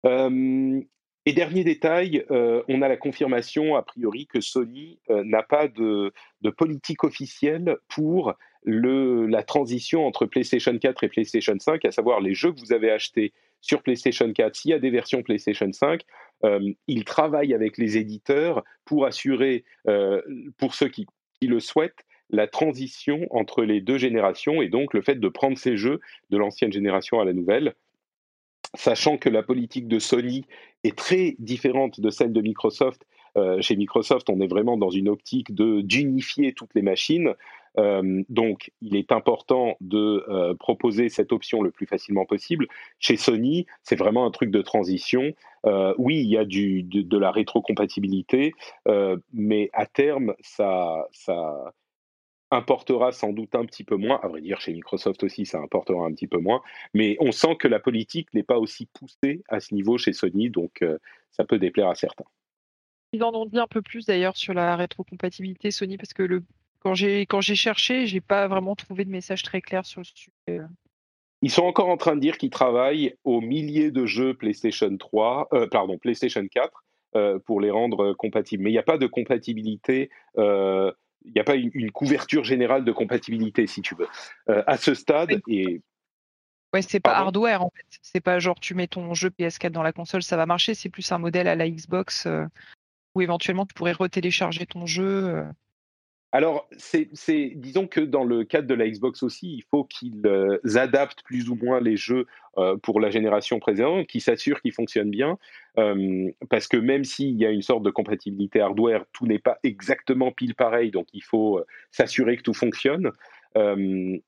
A: Et dernier détail, on a la confirmation a priori que Sony n'a pas de, politique officielle pour le, la transition entre PlayStation 4 et PlayStation 5, à savoir les jeux que vous avez achetés sur PlayStation 4, s'il y a des versions PlayStation 5, euh, ils travaillent avec les éditeurs pour assurer, pour ceux qui, qui, le souhaitent, la transition entre les deux générations et donc le fait de prendre ces jeux de l'ancienne génération à la nouvelle sachant que la politique de Sony est très différente de celle de Microsoft. Euh, chez Microsoft, on est vraiment dans une optique d'unifier toutes les machines. Euh, donc, il est important de euh, proposer cette option le plus facilement possible. Chez Sony, c'est vraiment un truc de transition. oui, il y a du, de, de la rétrocompatibilité, mais à terme, ça, importera sans doute un petit peu moins. À vrai dire, chez Microsoft aussi, ça importera un petit peu moins. Mais on sent que la politique n'est pas aussi poussée à ce niveau chez Sony, donc euh, ça peut déplaire à certains.
B: Ils en ont dit un peu plus d'ailleurs sur la rétrocompatibilité Sony, parce que le, quand j'ai cherché, j'ai pas vraiment trouvé de message très clair sur le sujet.
A: Ils sont encore en train de dire qu'ils travaillent aux milliers de jeux PlayStation 3, euh, pardon, PlayStation 4 euh, pour les rendre compatibles. Mais il n'y a pas de compatibilité il n'y a pas une, couverture générale de compatibilité, si tu veux. Euh, à ce stade, et.
B: Ouais, c'est pas hardware en fait. C'est pas genre tu mets ton jeu PS4 dans la console, ça va marcher. C'est plus un modèle à la Xbox euh, où éventuellement tu pourrais retélécharger ton jeu. Euh.
A: Alors, c'est, disons que dans le cadre de la Xbox aussi, il faut qu'ils euh, adaptent plus ou moins les jeux euh, pour la génération précédente, qu'ils s'assurent qu'ils fonctionnent bien, euh, parce que même s'il y a une sorte de compatibilité hardware, tout n'est pas exactement pile pareil, donc il faut s'assurer que tout fonctionne.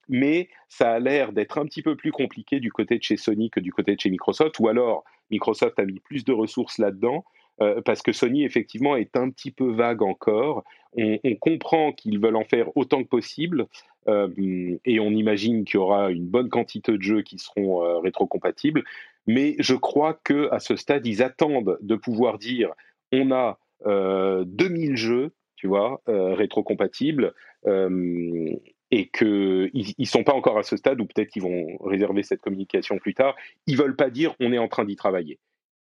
A: mais ça a l'air d'être un petit peu plus compliqué du côté de chez Sony que du côté de chez Microsoft, ou alors Microsoft a mis plus de ressources là-dedans. Euh, parce que Sony, effectivement, est un petit peu vague encore. On, comprend qu'ils veulent en faire autant que possible, euh, et on imagine qu'il y aura une bonne quantité de jeux qui seront euh, rétrocompatibles. Mais je crois que à ce stade, ils attendent de pouvoir dire on a 2000 jeux, tu vois, rétrocompatibles, et qu'ils ne sont pas encore à ce stade, ou peut-être qu'ils vont réserver cette communication plus tard. Ils veulent pas dire on est en train d'y travailler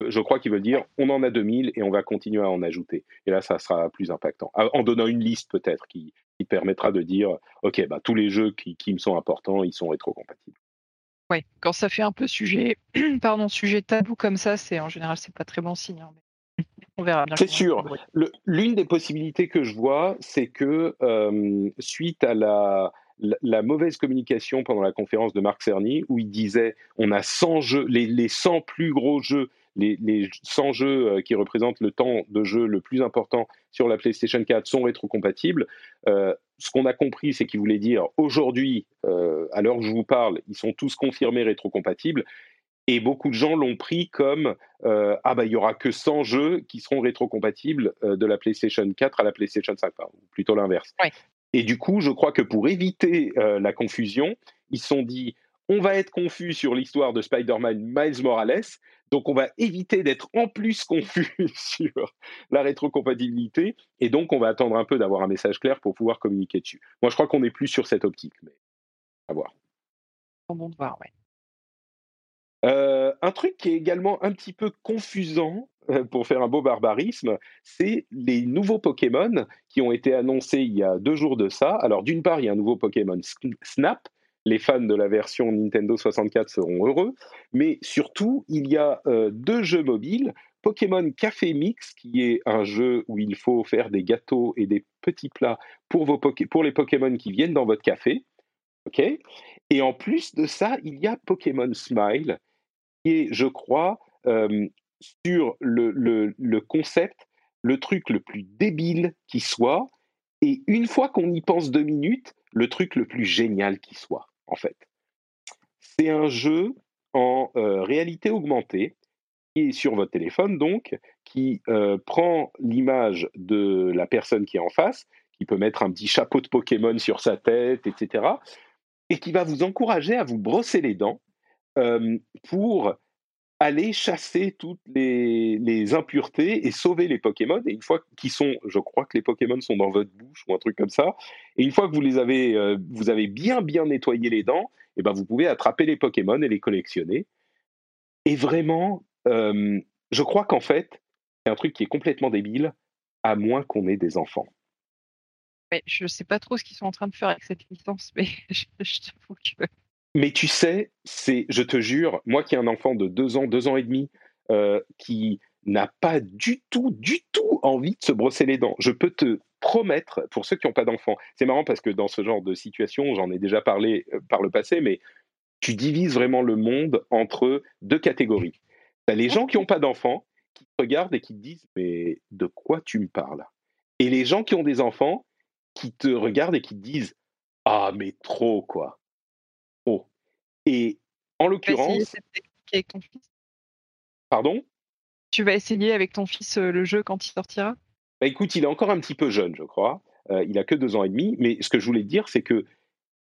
A: je crois qu'ils veulent dire on en a 2000 et on va continuer à en ajouter. Et là, ça sera plus impactant. En donnant une liste peut-être qui, permettra de dire ok, bah, tous les jeux qui, me sont importants, ils sont rétrocompatibles.
B: Oui, quand ça fait un peu sujet, [clears throat] pardon, sujet tabou comme ça, c'est en général c'est pas très bon signe. Hein, [laughs]
A: on verra bien. C'est sûr. L'une des possibilités que je vois, c'est que euh, suite à la, la, mauvaise communication pendant la conférence de Marc Cerny, où il disait on a 100 jeux, les, les 100 plus gros jeux les, 100 jeux euh, qui représentent le temps de jeu le plus important sur la PlayStation 4 sont rétrocompatibles. Euh, ce qu'on a compris, c'est qu'il voulait dire aujourd'hui, euh, à l'heure où je vous parle, ils sont tous confirmés rétrocompatibles. Et beaucoup de gens l'ont pris comme ah bah il y aura que 100 jeux qui seront rétrocompatibles de la PlayStation 4 à la PlayStation 5, ou plutôt l'inverse. Et du coup, je crois que pour éviter la confusion, ils se sont dit on va être confus sur l'histoire de Spider-Man Miles Morales, donc, on va éviter d'être en plus confus [laughs] sur la rétrocompatibilité. Et donc, on va attendre un peu d'avoir un message clair pour pouvoir communiquer dessus. Moi, je crois qu'on n'est plus sur cette optique, mais à voir.
B: Bon de voir,
A: euh, un truc qui est également un petit peu confusant, euh, pour faire un beau barbarisme, c'est les nouveaux Pokémon qui ont été annoncés il y a deux jours de ça. Alors, d'une part, il y a un nouveau Pokémon Snap, les fans de la version Nintendo 64 seront heureux. Mais surtout, il y a euh, deux jeux mobiles. Pokémon Café Mix, qui est un jeu où il faut faire des gâteaux et des petits plats pour, vos pour les Pokémon qui viennent dans votre café. Et en plus de ça, il y a Pokémon Smile, qui est, je crois, sur le, le, concept, le truc le plus débile qui soit, et une fois qu'on y pense deux minutes, le truc le plus génial qui soit, en fait. C'est un jeu en réalité augmentée, qui est sur votre téléphone, donc, qui prend l'image de la personne qui est en face, qui peut mettre un petit chapeau de Pokémon sur sa tête, etc., et qui va vous encourager à vous brosser les dents pour aller chasser toutes les, impuretés et sauver les Pokémon. Et une fois qu'ils sont, je crois que les Pokémon sont dans votre bouche ou un truc comme ça, et une fois que vous les avez, vous avez bien bien nettoyé les dents, et eh ben vous pouvez attraper les Pokémon et les collectionner. Et vraiment, je crois qu'en fait, c'est un truc qui est complètement débile, à moins qu'on ait des enfants.
B: je ne sais pas trop ce qu'ils sont en train de faire avec cette licence, mais [laughs] je, je t'avoue que
A: mais tu sais, c'est, je te jure, moi qui ai un enfant de deux ans, deux ans et demi, euh, qui n'a pas du tout, du tout envie de se brosser les dents, je peux te promettre, pour ceux qui n'ont pas d'enfants, c'est marrant parce que dans ce genre de situation, j'en ai déjà parlé euh, par le passé, mais tu divises vraiment le monde entre deux catégories. Tu as les gens qui n'ont pas d'enfants, qui te regardent et qui te disent Mais de quoi tu me parles? Et les gens qui ont des enfants, qui te regardent et qui te disent Ah, mais trop, quoi. Et en l'occurrence.
B: avec ton fils?
A: Pardon?
B: Tu vas essayer avec ton fils le jeu quand il sortira?
A: Bah Écoute, il est encore un petit peu jeune, je crois. il a que deux ans et demi. Mais ce que je voulais dire, c'est que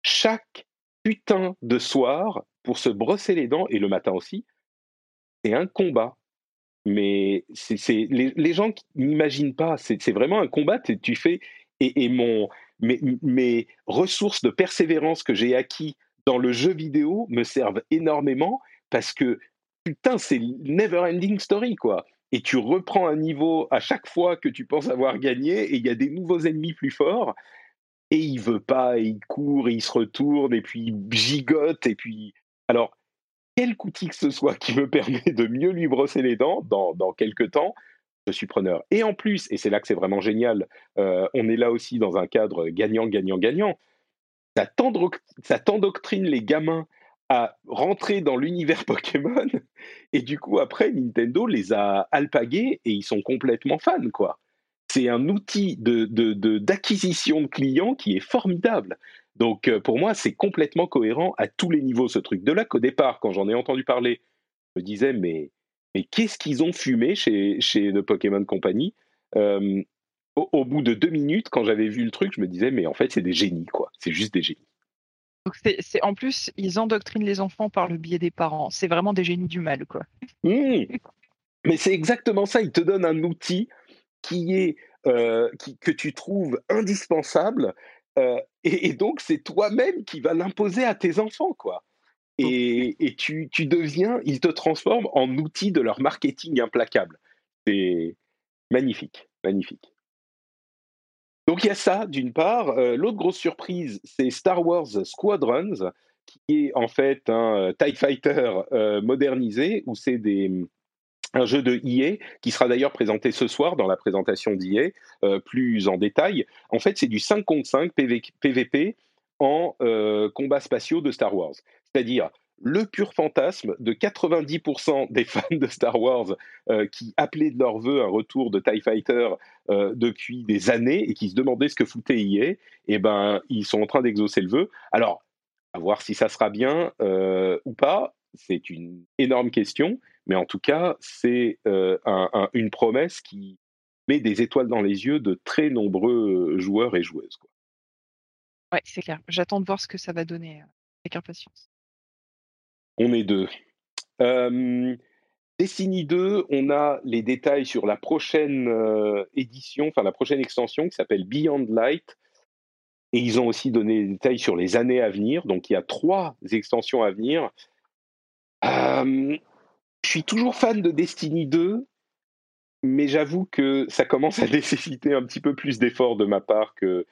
A: chaque putain de soir, pour se brosser les dents, et le matin aussi, c'est un combat. Mais c'est les, les, gens n'imaginent pas. C'est vraiment un combat. Tu fais. Et, et mon, mes, mes, ressources de persévérance que j'ai acquis dans le jeu vidéo me servent énormément parce que putain, c'est never ending story quoi. Et tu reprends un niveau à chaque fois que tu penses avoir gagné et il y a des nouveaux ennemis plus forts et il veut pas, et il court, et il se retourne et puis il gigote et puis alors quel outil que ce soit qui me [laughs] permet de mieux lui brosser les dents dans, dans quelques temps, je suis preneur. Et en plus, et c'est là que c'est vraiment génial, euh, on est là aussi dans un cadre gagnant, gagnant, gagnant ça t'endoctrine les gamins à rentrer dans l'univers [laughs] Pokémon et du coup après Nintendo les a alpagués et ils sont complètement fans quoi. C'est un outil de, d'acquisition de, clients qui est formidable. Donc euh, pour moi c'est complètement cohérent à tous les niveaux ce truc. De là qu'au départ quand j'en ai entendu parler, je me disais mais mais qu'est-ce qu'ils ont fumé chez chez The Pokémon Company? Euh, au, bout de deux minutes, quand j'avais vu le truc, je me disais, mais en fait, c'est des génies, quoi. C'est juste des génies.
B: Donc c'est, en plus, ils endoctrinent les enfants par le biais des parents. C'est vraiment des génies du mal, quoi.
A: Mmh. Mais c'est exactement ça. Ils te donnent un outil qui est euh, qui, que tu trouves indispensable, euh, et, donc c'est toi-même qui va l'imposer à tes enfants, quoi. Et, et tu, tu, deviens, ils te transforment en outil de leur marketing implacable. C'est magnifique, magnifique. Donc il y a ça d'une part. Euh, l'autre grosse surprise, c'est Star Wars Squadrons, qui est en fait un euh, TIE Fighter euh, modernisé, où c'est des, un jeu de EA, qui sera d'ailleurs présenté ce soir dans la présentation d'EA, plus en détail. En fait, c'est du 5 contre 5 PVP en combats spatiaux de Star Wars. C'est-à-dire, le pur fantasme de 90% des [laughs] fans de Star Wars euh, qui appelaient de leur vœu un retour de TIE Fighter euh, depuis des années et qui se demandaient ce que foutait EA, et eh ben ils sont en train d'exaucer le vœu. Alors, à voir si ça sera bien euh, ou pas, c'est une énorme question, mais en tout cas, c'est une promesse qui met des étoiles dans les yeux de très nombreux joueurs et joueuses. Quoi.
B: Ouais, c'est clair. J'attends de voir ce que ça va donner avec impatience.
A: On est deux. Destiny 2, on a les détails sur la prochaine édition, enfin la prochaine extension qui s'appelle Beyond Light. Et ils ont aussi donné des détails sur les années à venir. Donc il y a trois extensions à venir. je suis toujours fan de Destiny 2, mais j'avoue que ça commence à [laughs] nécessiter un petit peu plus d'efforts de ma part que,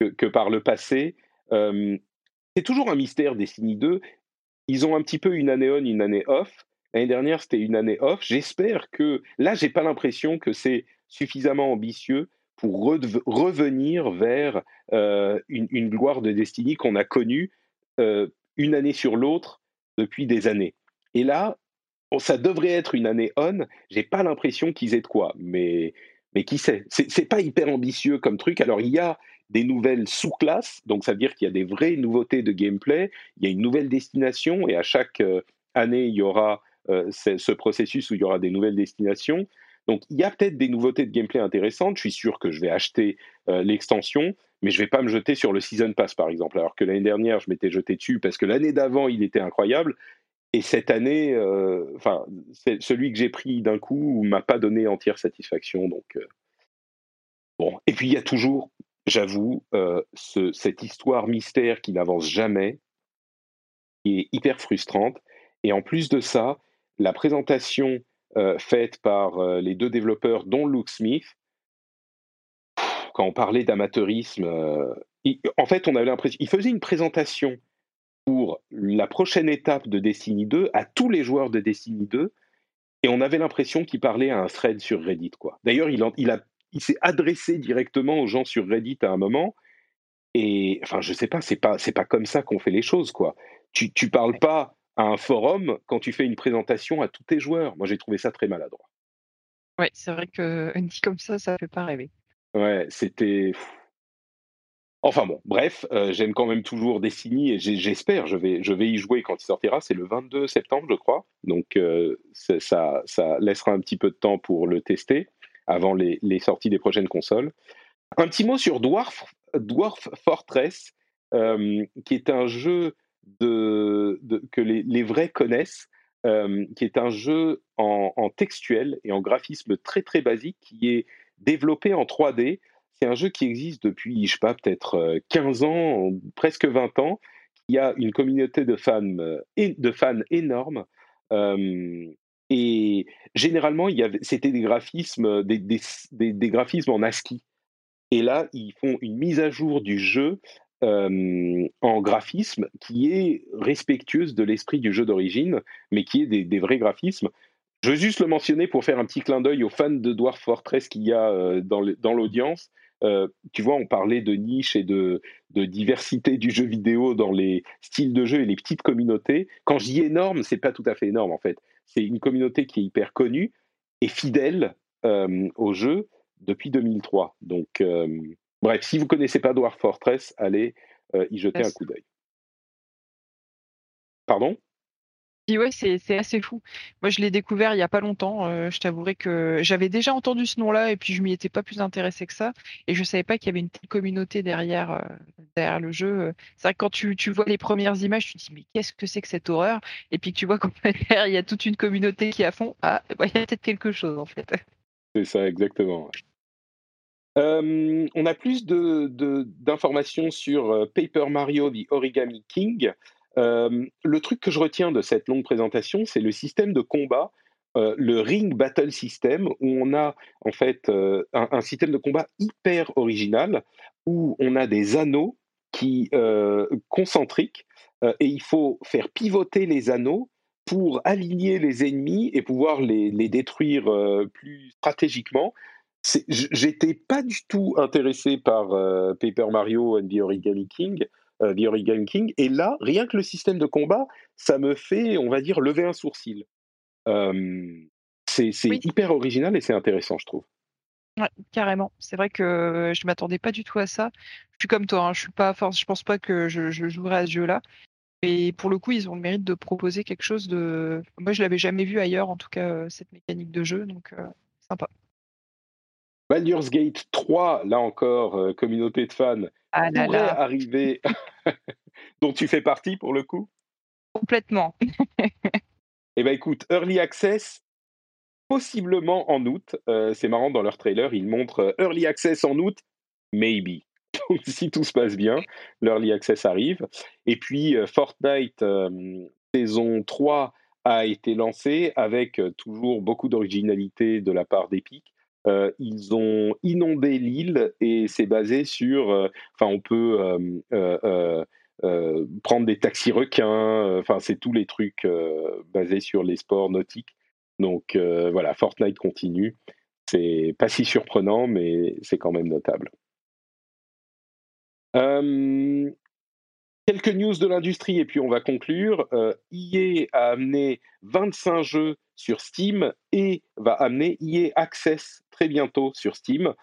A: que, par le passé. c'est toujours un mystère Destiny 2 ils ont un petit peu une année on, une année off. L'année dernière, c'était une année off. J'espère que là, j'ai pas l'impression que c'est suffisamment ambitieux pour revenir vers euh, une, gloire de Destiny qu'on a connue euh, une année sur l'autre depuis des années. Et là, ça devrait être une année on. J'ai pas l'impression qu'ils aient de quoi, mais mais qui sait? C'est pas hyper ambitieux comme truc. Alors il y a des nouvelles sous-classes, donc ça veut dire qu'il y a des vraies nouveautés de gameplay. Il y a une nouvelle destination et à chaque euh, année il y aura euh, ce processus où il y aura des nouvelles destinations. Donc il y a peut-être des nouveautés de gameplay intéressantes. Je suis sûr que je vais acheter euh, l'extension, mais je vais pas me jeter sur le Season Pass par exemple. Alors que l'année dernière, je m'étais jeté dessus parce que l'année d'avant, il était incroyable. Et cette année, enfin, celui que j'ai pris d'un coup m'a pas donné entière satisfaction. Donc bon. Et puis il y a toujours, j'avoue, cette histoire mystère qui n'avance jamais, est hyper frustrante. Et en plus de ça, la présentation euh, faite par euh, les deux développeurs, dont Luke Smith. Quand on parlait d'amateurisme, euh, en fait, on avait l'impression. Il faisait une présentation pour la prochaine étape de Destiny 2 à tous les joueurs de Destiny 2, et on avait l'impression qu'il parlait à un thread sur Reddit. D'ailleurs, il, il, a, il s'est adressé directement aux gens sur Reddit à un moment. Et enfin, je sais pas, c'est pas, c'est pas comme ça qu'on fait les choses, quoi. Tu, tu parles pas à un forum quand tu fais une présentation à tous tes joueurs. Moi, j'ai trouvé ça très maladroit.
B: Ouais, c'est vrai que [laughs] dit comme ça, ça fait pas rêver.
A: Ouais, c'était. Enfin bon, bref, euh, j'aime quand même toujours Destiny et j'espère, je vais, je vais y jouer quand il sortira. C'est le 22 septembre, je crois. Donc euh, ça, ça laissera un petit peu de temps pour le tester avant les, sorties des prochaines consoles. Un petit mot sur Dwarf, Fortress, euh, qui est un jeu que les, vrais connaissent, euh, qui est un jeu en, textuel et en graphisme très très basique, qui est développé en 3D. C'est un jeu qui existe depuis, je sais pas, peut-être 15 euh, ans, presque 20 ans. Il y a une communauté de fans, de fans énorme. Et généralement, c'était des graphismes, des, des, graphismes en ASCII. Et là, ils font une mise à jour du jeu en graphisme qui est respectueuse de l'esprit du jeu d'origine, mais qui est des, vrais graphismes. Je veux juste le mentionner pour faire un petit clin d'œil aux fans de Dwarf Fortress qu'il y a dans l'audience. Tu vois, on parlait de niche et de, de, diversité du jeu vidéo dans les styles de jeu et les petites communautés. Quand je dis énorme, c'est pas tout à fait énorme en fait. C'est une communauté qui est hyper connue et fidèle au jeu depuis 2003. Donc, Bref, si vous ne connaissez pas Dwarf Fortress, allez euh, y jeter un coup d'œil. Pardon?
B: Oui, c'est assez fou. Moi, je l'ai découvert il n'y a pas longtemps. Euh, je t'avouerai que j'avais déjà entendu ce nom-là et puis je m'y étais pas plus intéressé que ça. Et je ne savais pas qu'il y avait une telle communauté derrière, euh, derrière le jeu. C'est vrai que quand tu, vois les premières images, tu te dis mais qu'est-ce que c'est que cette horreur? Et puis tu vois qu'en [laughs] derrière, il y a toute une communauté qui est à fond. Ah, il y a peut-être quelque chose en fait. [laughs]
A: C'est ça, exactement. Euh, on a plus d'informations de, sur euh, Paper Mario The Origami King. Euh, le truc que je retiens de cette longue présentation, c'est le système de combat, le Ring Battle System, où on a en fait un, système de combat hyper original, où on a des anneaux qui concentriques, et il faut faire pivoter les anneaux pour aligner les ennemis et pouvoir les, les détruire plus stratégiquement. J'étais pas du tout intéressé par euh, Paper Mario and the Origami King, euh, the Origami King, et là, rien que le système de combat, ça me fait, on va dire, lever un sourcil. c'est hyper original et c'est intéressant, je trouve.
B: Ouais, carrément. C'est vrai que je m'attendais pas du tout à ça. Je suis comme toi, hein, je suis pas force, je pense pas que je, je jouerai à ce jeu-là. Et pour le coup, ils ont le mérite de proposer quelque chose de. Moi, je l'avais jamais vu ailleurs, en tout cas, euh, cette mécanique de jeu, donc sympa.
A: Baldur's Gate 3, là encore, euh, communauté de fans, ah pourrait arriver, [laughs] dont tu fais partie pour le coup?
B: Complètement.
A: eh bien écoute, Early Access, possiblement en août. Euh, c'est marrant, dans leur trailer, ils montrent euh, Early Access en août, maybe. [laughs] Donc si tout se passe bien, l'Early Access arrive. Et puis Fortnite saison 3 a été lancé avec toujours beaucoup d'originalité de la part d'Epic. Euh, ils ont inondé l'île et c'est basé sur. Euh, enfin, on peut euh, prendre des taxis requins. Enfin, c'est tous les trucs basés sur les sports nautiques. Donc voilà, Fortnite continue. C'est pas si surprenant, mais c'est quand même notable. Quelques news de l'industrie et puis on va conclure. Euh, EA a amené 25 jeux sur Steam et va amener EA Access très bientôt sur Steam.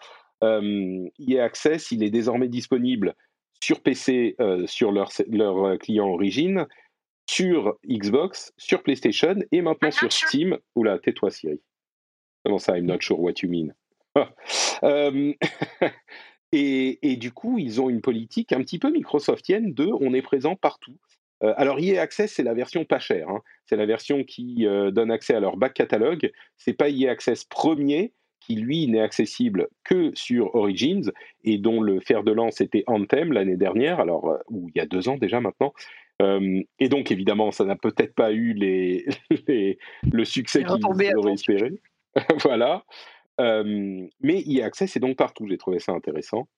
A: Euh, EA Access, il est désormais disponible sur PC, euh, sur leur, leur client Origin, sur Xbox, sur PlayStation et maintenant sur Steam. Oula, tais-toi Siri. Comment ça, I'm not sure what you mean? [laughs] Euh, [laughs] et, du coup, ils ont une politique un petit peu Microsoftienne de on est présent partout. Euh, alors, EA Access, c'est la version pas chère. Hein. C'est la version qui euh, donne accès à leur back catalogue. C'est pas EA Access premier qui, lui, n'est accessible que sur Origins et dont le fer de lance était Anthem l'année dernière, alors, ou il y a deux ans déjà maintenant. et donc, évidemment, ça n'a peut-être pas eu les, [laughs] le succès qu'ils auraient espéré. [laughs] voilà. Euh, mais EA Access c'est donc partout. J'ai trouvé ça intéressant.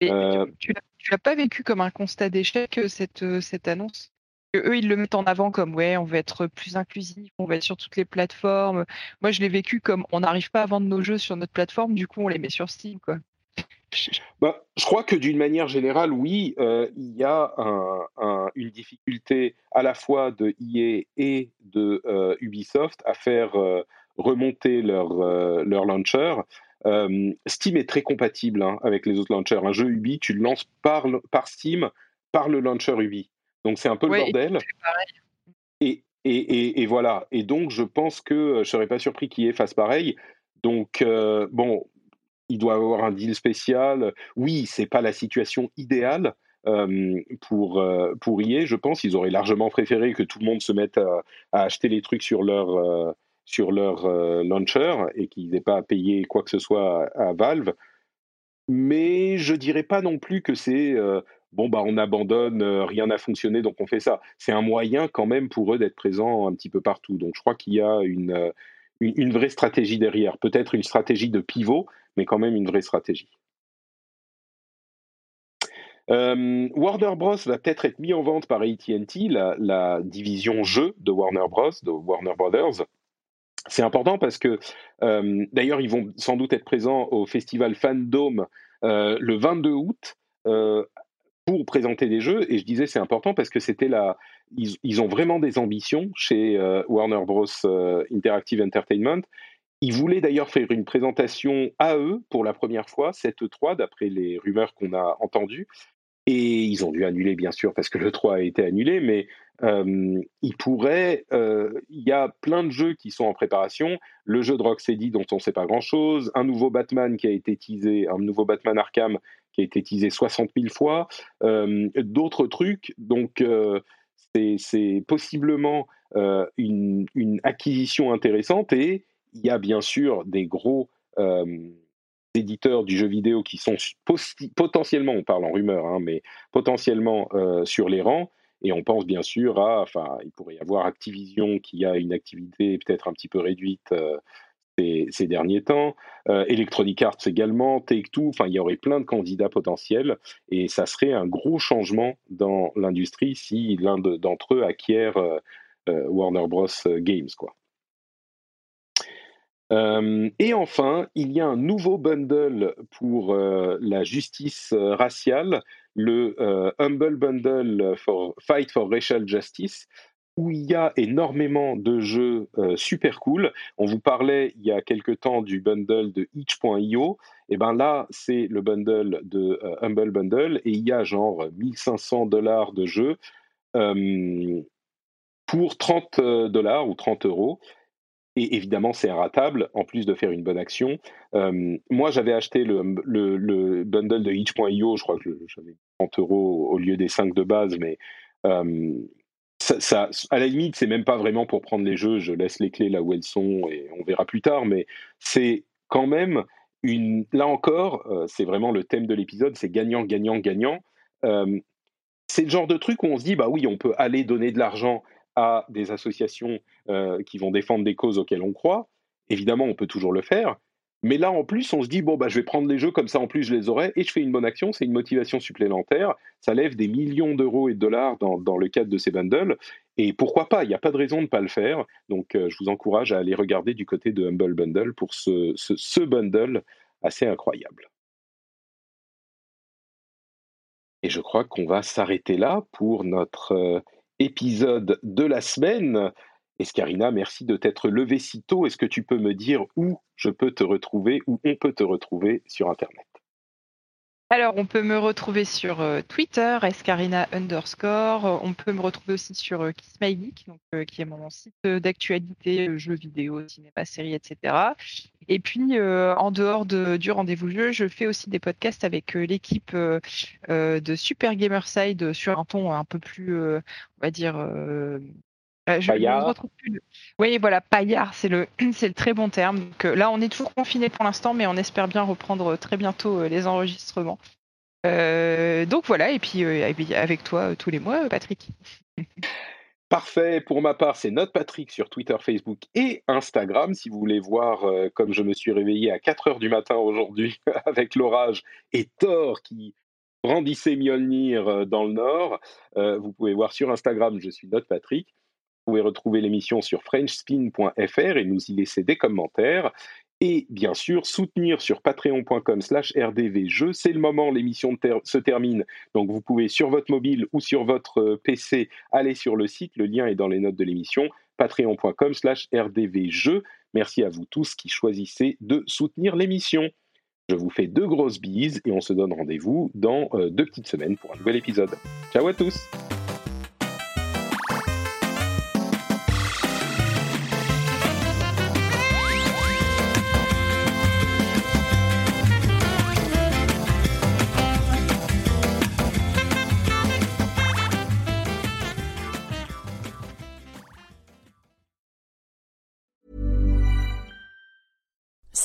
B: Et tu, tu l'as pas vécu comme un constat d'échec cette, cette annonce? Eux, ils le mettent en avant comme ouais, on va être plus inclusif, on va être sur toutes les plateformes. Moi, je l'ai vécu comme on n'arrive pas à vendre nos jeux sur notre plateforme, du coup, on les met sur Steam, quoi.
A: Bah, je crois que d'une manière générale, oui, il y a une difficulté à la fois de EA et de Ubisoft à faire remonter leur, euh, leur launcher. Euh, Steam est très compatible hein, avec les autres launchers. Un jeu Ubi, tu le lances par, par Steam, par le launcher Ubi. Donc c'est un peu le bordel. Et, et, et, voilà. Et donc je pense que euh, je ne serais pas surpris qu'il fasse pareil. Donc bon, il doit avoir un deal spécial. Oui, c'est pas la situation idéale. pour, pour EA, je pense, ils auraient largement préféré que tout le monde se mette à, à acheter les trucs sur leur, sur leur euh, launcher et qu'ils n'aient pas à payer quoi que ce soit à, Valve. Mais je dirais pas non plus que c'est euh, bon bah on abandonne, euh, rien n'a fonctionné donc on fait ça. C'est un moyen quand même pour eux d'être présents un petit peu partout. Donc je crois qu'il y a une, une, vraie stratégie derrière. Peut-être une stratégie de pivot, mais quand même une vraie stratégie. Warner Bros va peut-être être mis en vente par AT&T, la, la, division jeu de Warner Bros, de Warner Brothers. C'est important parce que, euh, d'ailleurs, ils vont sans doute être présents au festival Fandom euh, le 22 août euh, pour présenter des jeux. Et je disais c'est important parce que c'était la, ils, ont vraiment des ambitions chez Warner Bros. Interactive Entertainment. Ils voulaient d'ailleurs faire une présentation à eux pour la première fois, cette E3, d'après les rumeurs qu'on a entendues. Et ils ont dû annuler, bien sûr, parce que le 3 a été annulé, mais il pourrait. Il y a plein de jeux qui sont en préparation. Le jeu de Rocksteady, dont on ne sait pas grand-chose. Un nouveau Batman qui a été teasé, un nouveau Batman Arkham qui a été teasé 60 000 fois. D'autres trucs. Donc, c'est possiblement une, une, acquisition intéressante. Et il y a bien sûr des gros éditeurs du jeu vidéo qui sont potentiellement, on parle en rumeur, hein, mais potentiellement sur les rangs. Et on pense bien sûr à, enfin, il pourrait y avoir Activision qui a une activité peut-être un petit peu réduite euh, ces, derniers temps, euh, Electronic Arts également, Take-Two, enfin, il y aurait plein de candidats potentiels et ça serait un gros changement dans l'industrie si l'un d'entre eux acquiert Warner Bros. Games, quoi. Euh, et enfin, il y a un nouveau bundle pour euh, la justice euh, raciale, le Humble Bundle for Fight for Racial Justice, où il y a énormément de jeux super cool. On vous parlait il y a quelque temps du bundle de itch.io. Et ben là, c'est le bundle de Humble Bundle et il y a genre 1500 dollars de jeux pour 30 dollars ou 30 euros. Et évidemment, c'est ratable, en plus de faire une bonne action. Euh, moi, j'avais acheté le, le, bundle de itch.io, je crois que j'avais 30 euros au lieu des 5 de base, mais euh, à la limite, c'est même pas vraiment pour prendre les jeux, je laisse les clés là où elles sont et on verra plus tard, mais c'est quand même une. Là encore, euh, c'est vraiment le thème de l'épisode, c'est gagnant, gagnant, gagnant. c'est le genre de truc où on se dit, bah oui, on peut aller donner de l'argent à des associations euh, qui vont défendre des causes auxquelles on croit. Évidemment, on peut toujours le faire. Mais là, en plus, on se dit, bon, bah, je vais prendre les jeux comme ça, en plus, je les aurai, et je fais une bonne action, c'est une motivation supplémentaire. Ça lève des millions d'euros et de dollars dans, dans, le cadre de ces bundles. Et pourquoi pas Il n'y a pas de raison de ne pas le faire. Donc, euh, je vous encourage à aller regarder du côté de Humble Bundle pour ce, ce bundle assez incroyable. Et je crois qu'on va s'arrêter là pour notre épisode de la semaine. Escarina, merci de t'être levé si tôt. Est-ce que tu peux me dire où je peux te retrouver, où on peut te retrouver sur Internet?
B: Alors, on peut me retrouver sur euh, Twitter, escarina underscore. On peut me retrouver aussi sur euh, donc, euh, qui est mon site d'actualité, jeux vidéo, cinéma, séries, etc. Et puis, en dehors de, du rendez-vous jeu, je fais aussi des podcasts avec l'équipe de Super Gamerside sur un ton un peu plus, on va dire,
A: je ne retrouve
B: plus. Oui, voilà, paillard, c'est le, [clears throat] c'est le très bon terme. Donc, euh, là, on est toujours confiné pour l'instant, mais on espère bien reprendre très bientôt euh, les enregistrements. Euh, donc voilà, et puis avec toi tous les mois, Patrick. [laughs]
A: Parfait. Pour ma part, c'est Note Patrick sur Twitter, Facebook et Instagram. Si vous voulez voir comme je me suis réveillé à 4 heures du matin aujourd'hui [laughs] avec l'orage et Thor qui brandissait Mjolnir dans le nord, vous pouvez voir sur Instagram, je suis Note Patrick. Vous pouvez retrouver l'émission sur frenchspin.fr et nous y laisser des commentaires. Et bien sûr, soutenir sur patreon.com slash rdvjeux. C'est le moment, l'émission se termine. Donc vous pouvez sur votre mobile ou sur votre euh, PC aller sur le site. Le lien est dans les notes de l'émission. patreon.com slash rdvjeux. Merci à vous tous qui choisissez de soutenir l'émission. Je vous fais deux grosses bises et on se donne rendez-vous dans euh, deux petites semaines pour un nouvel épisode. Ciao à tous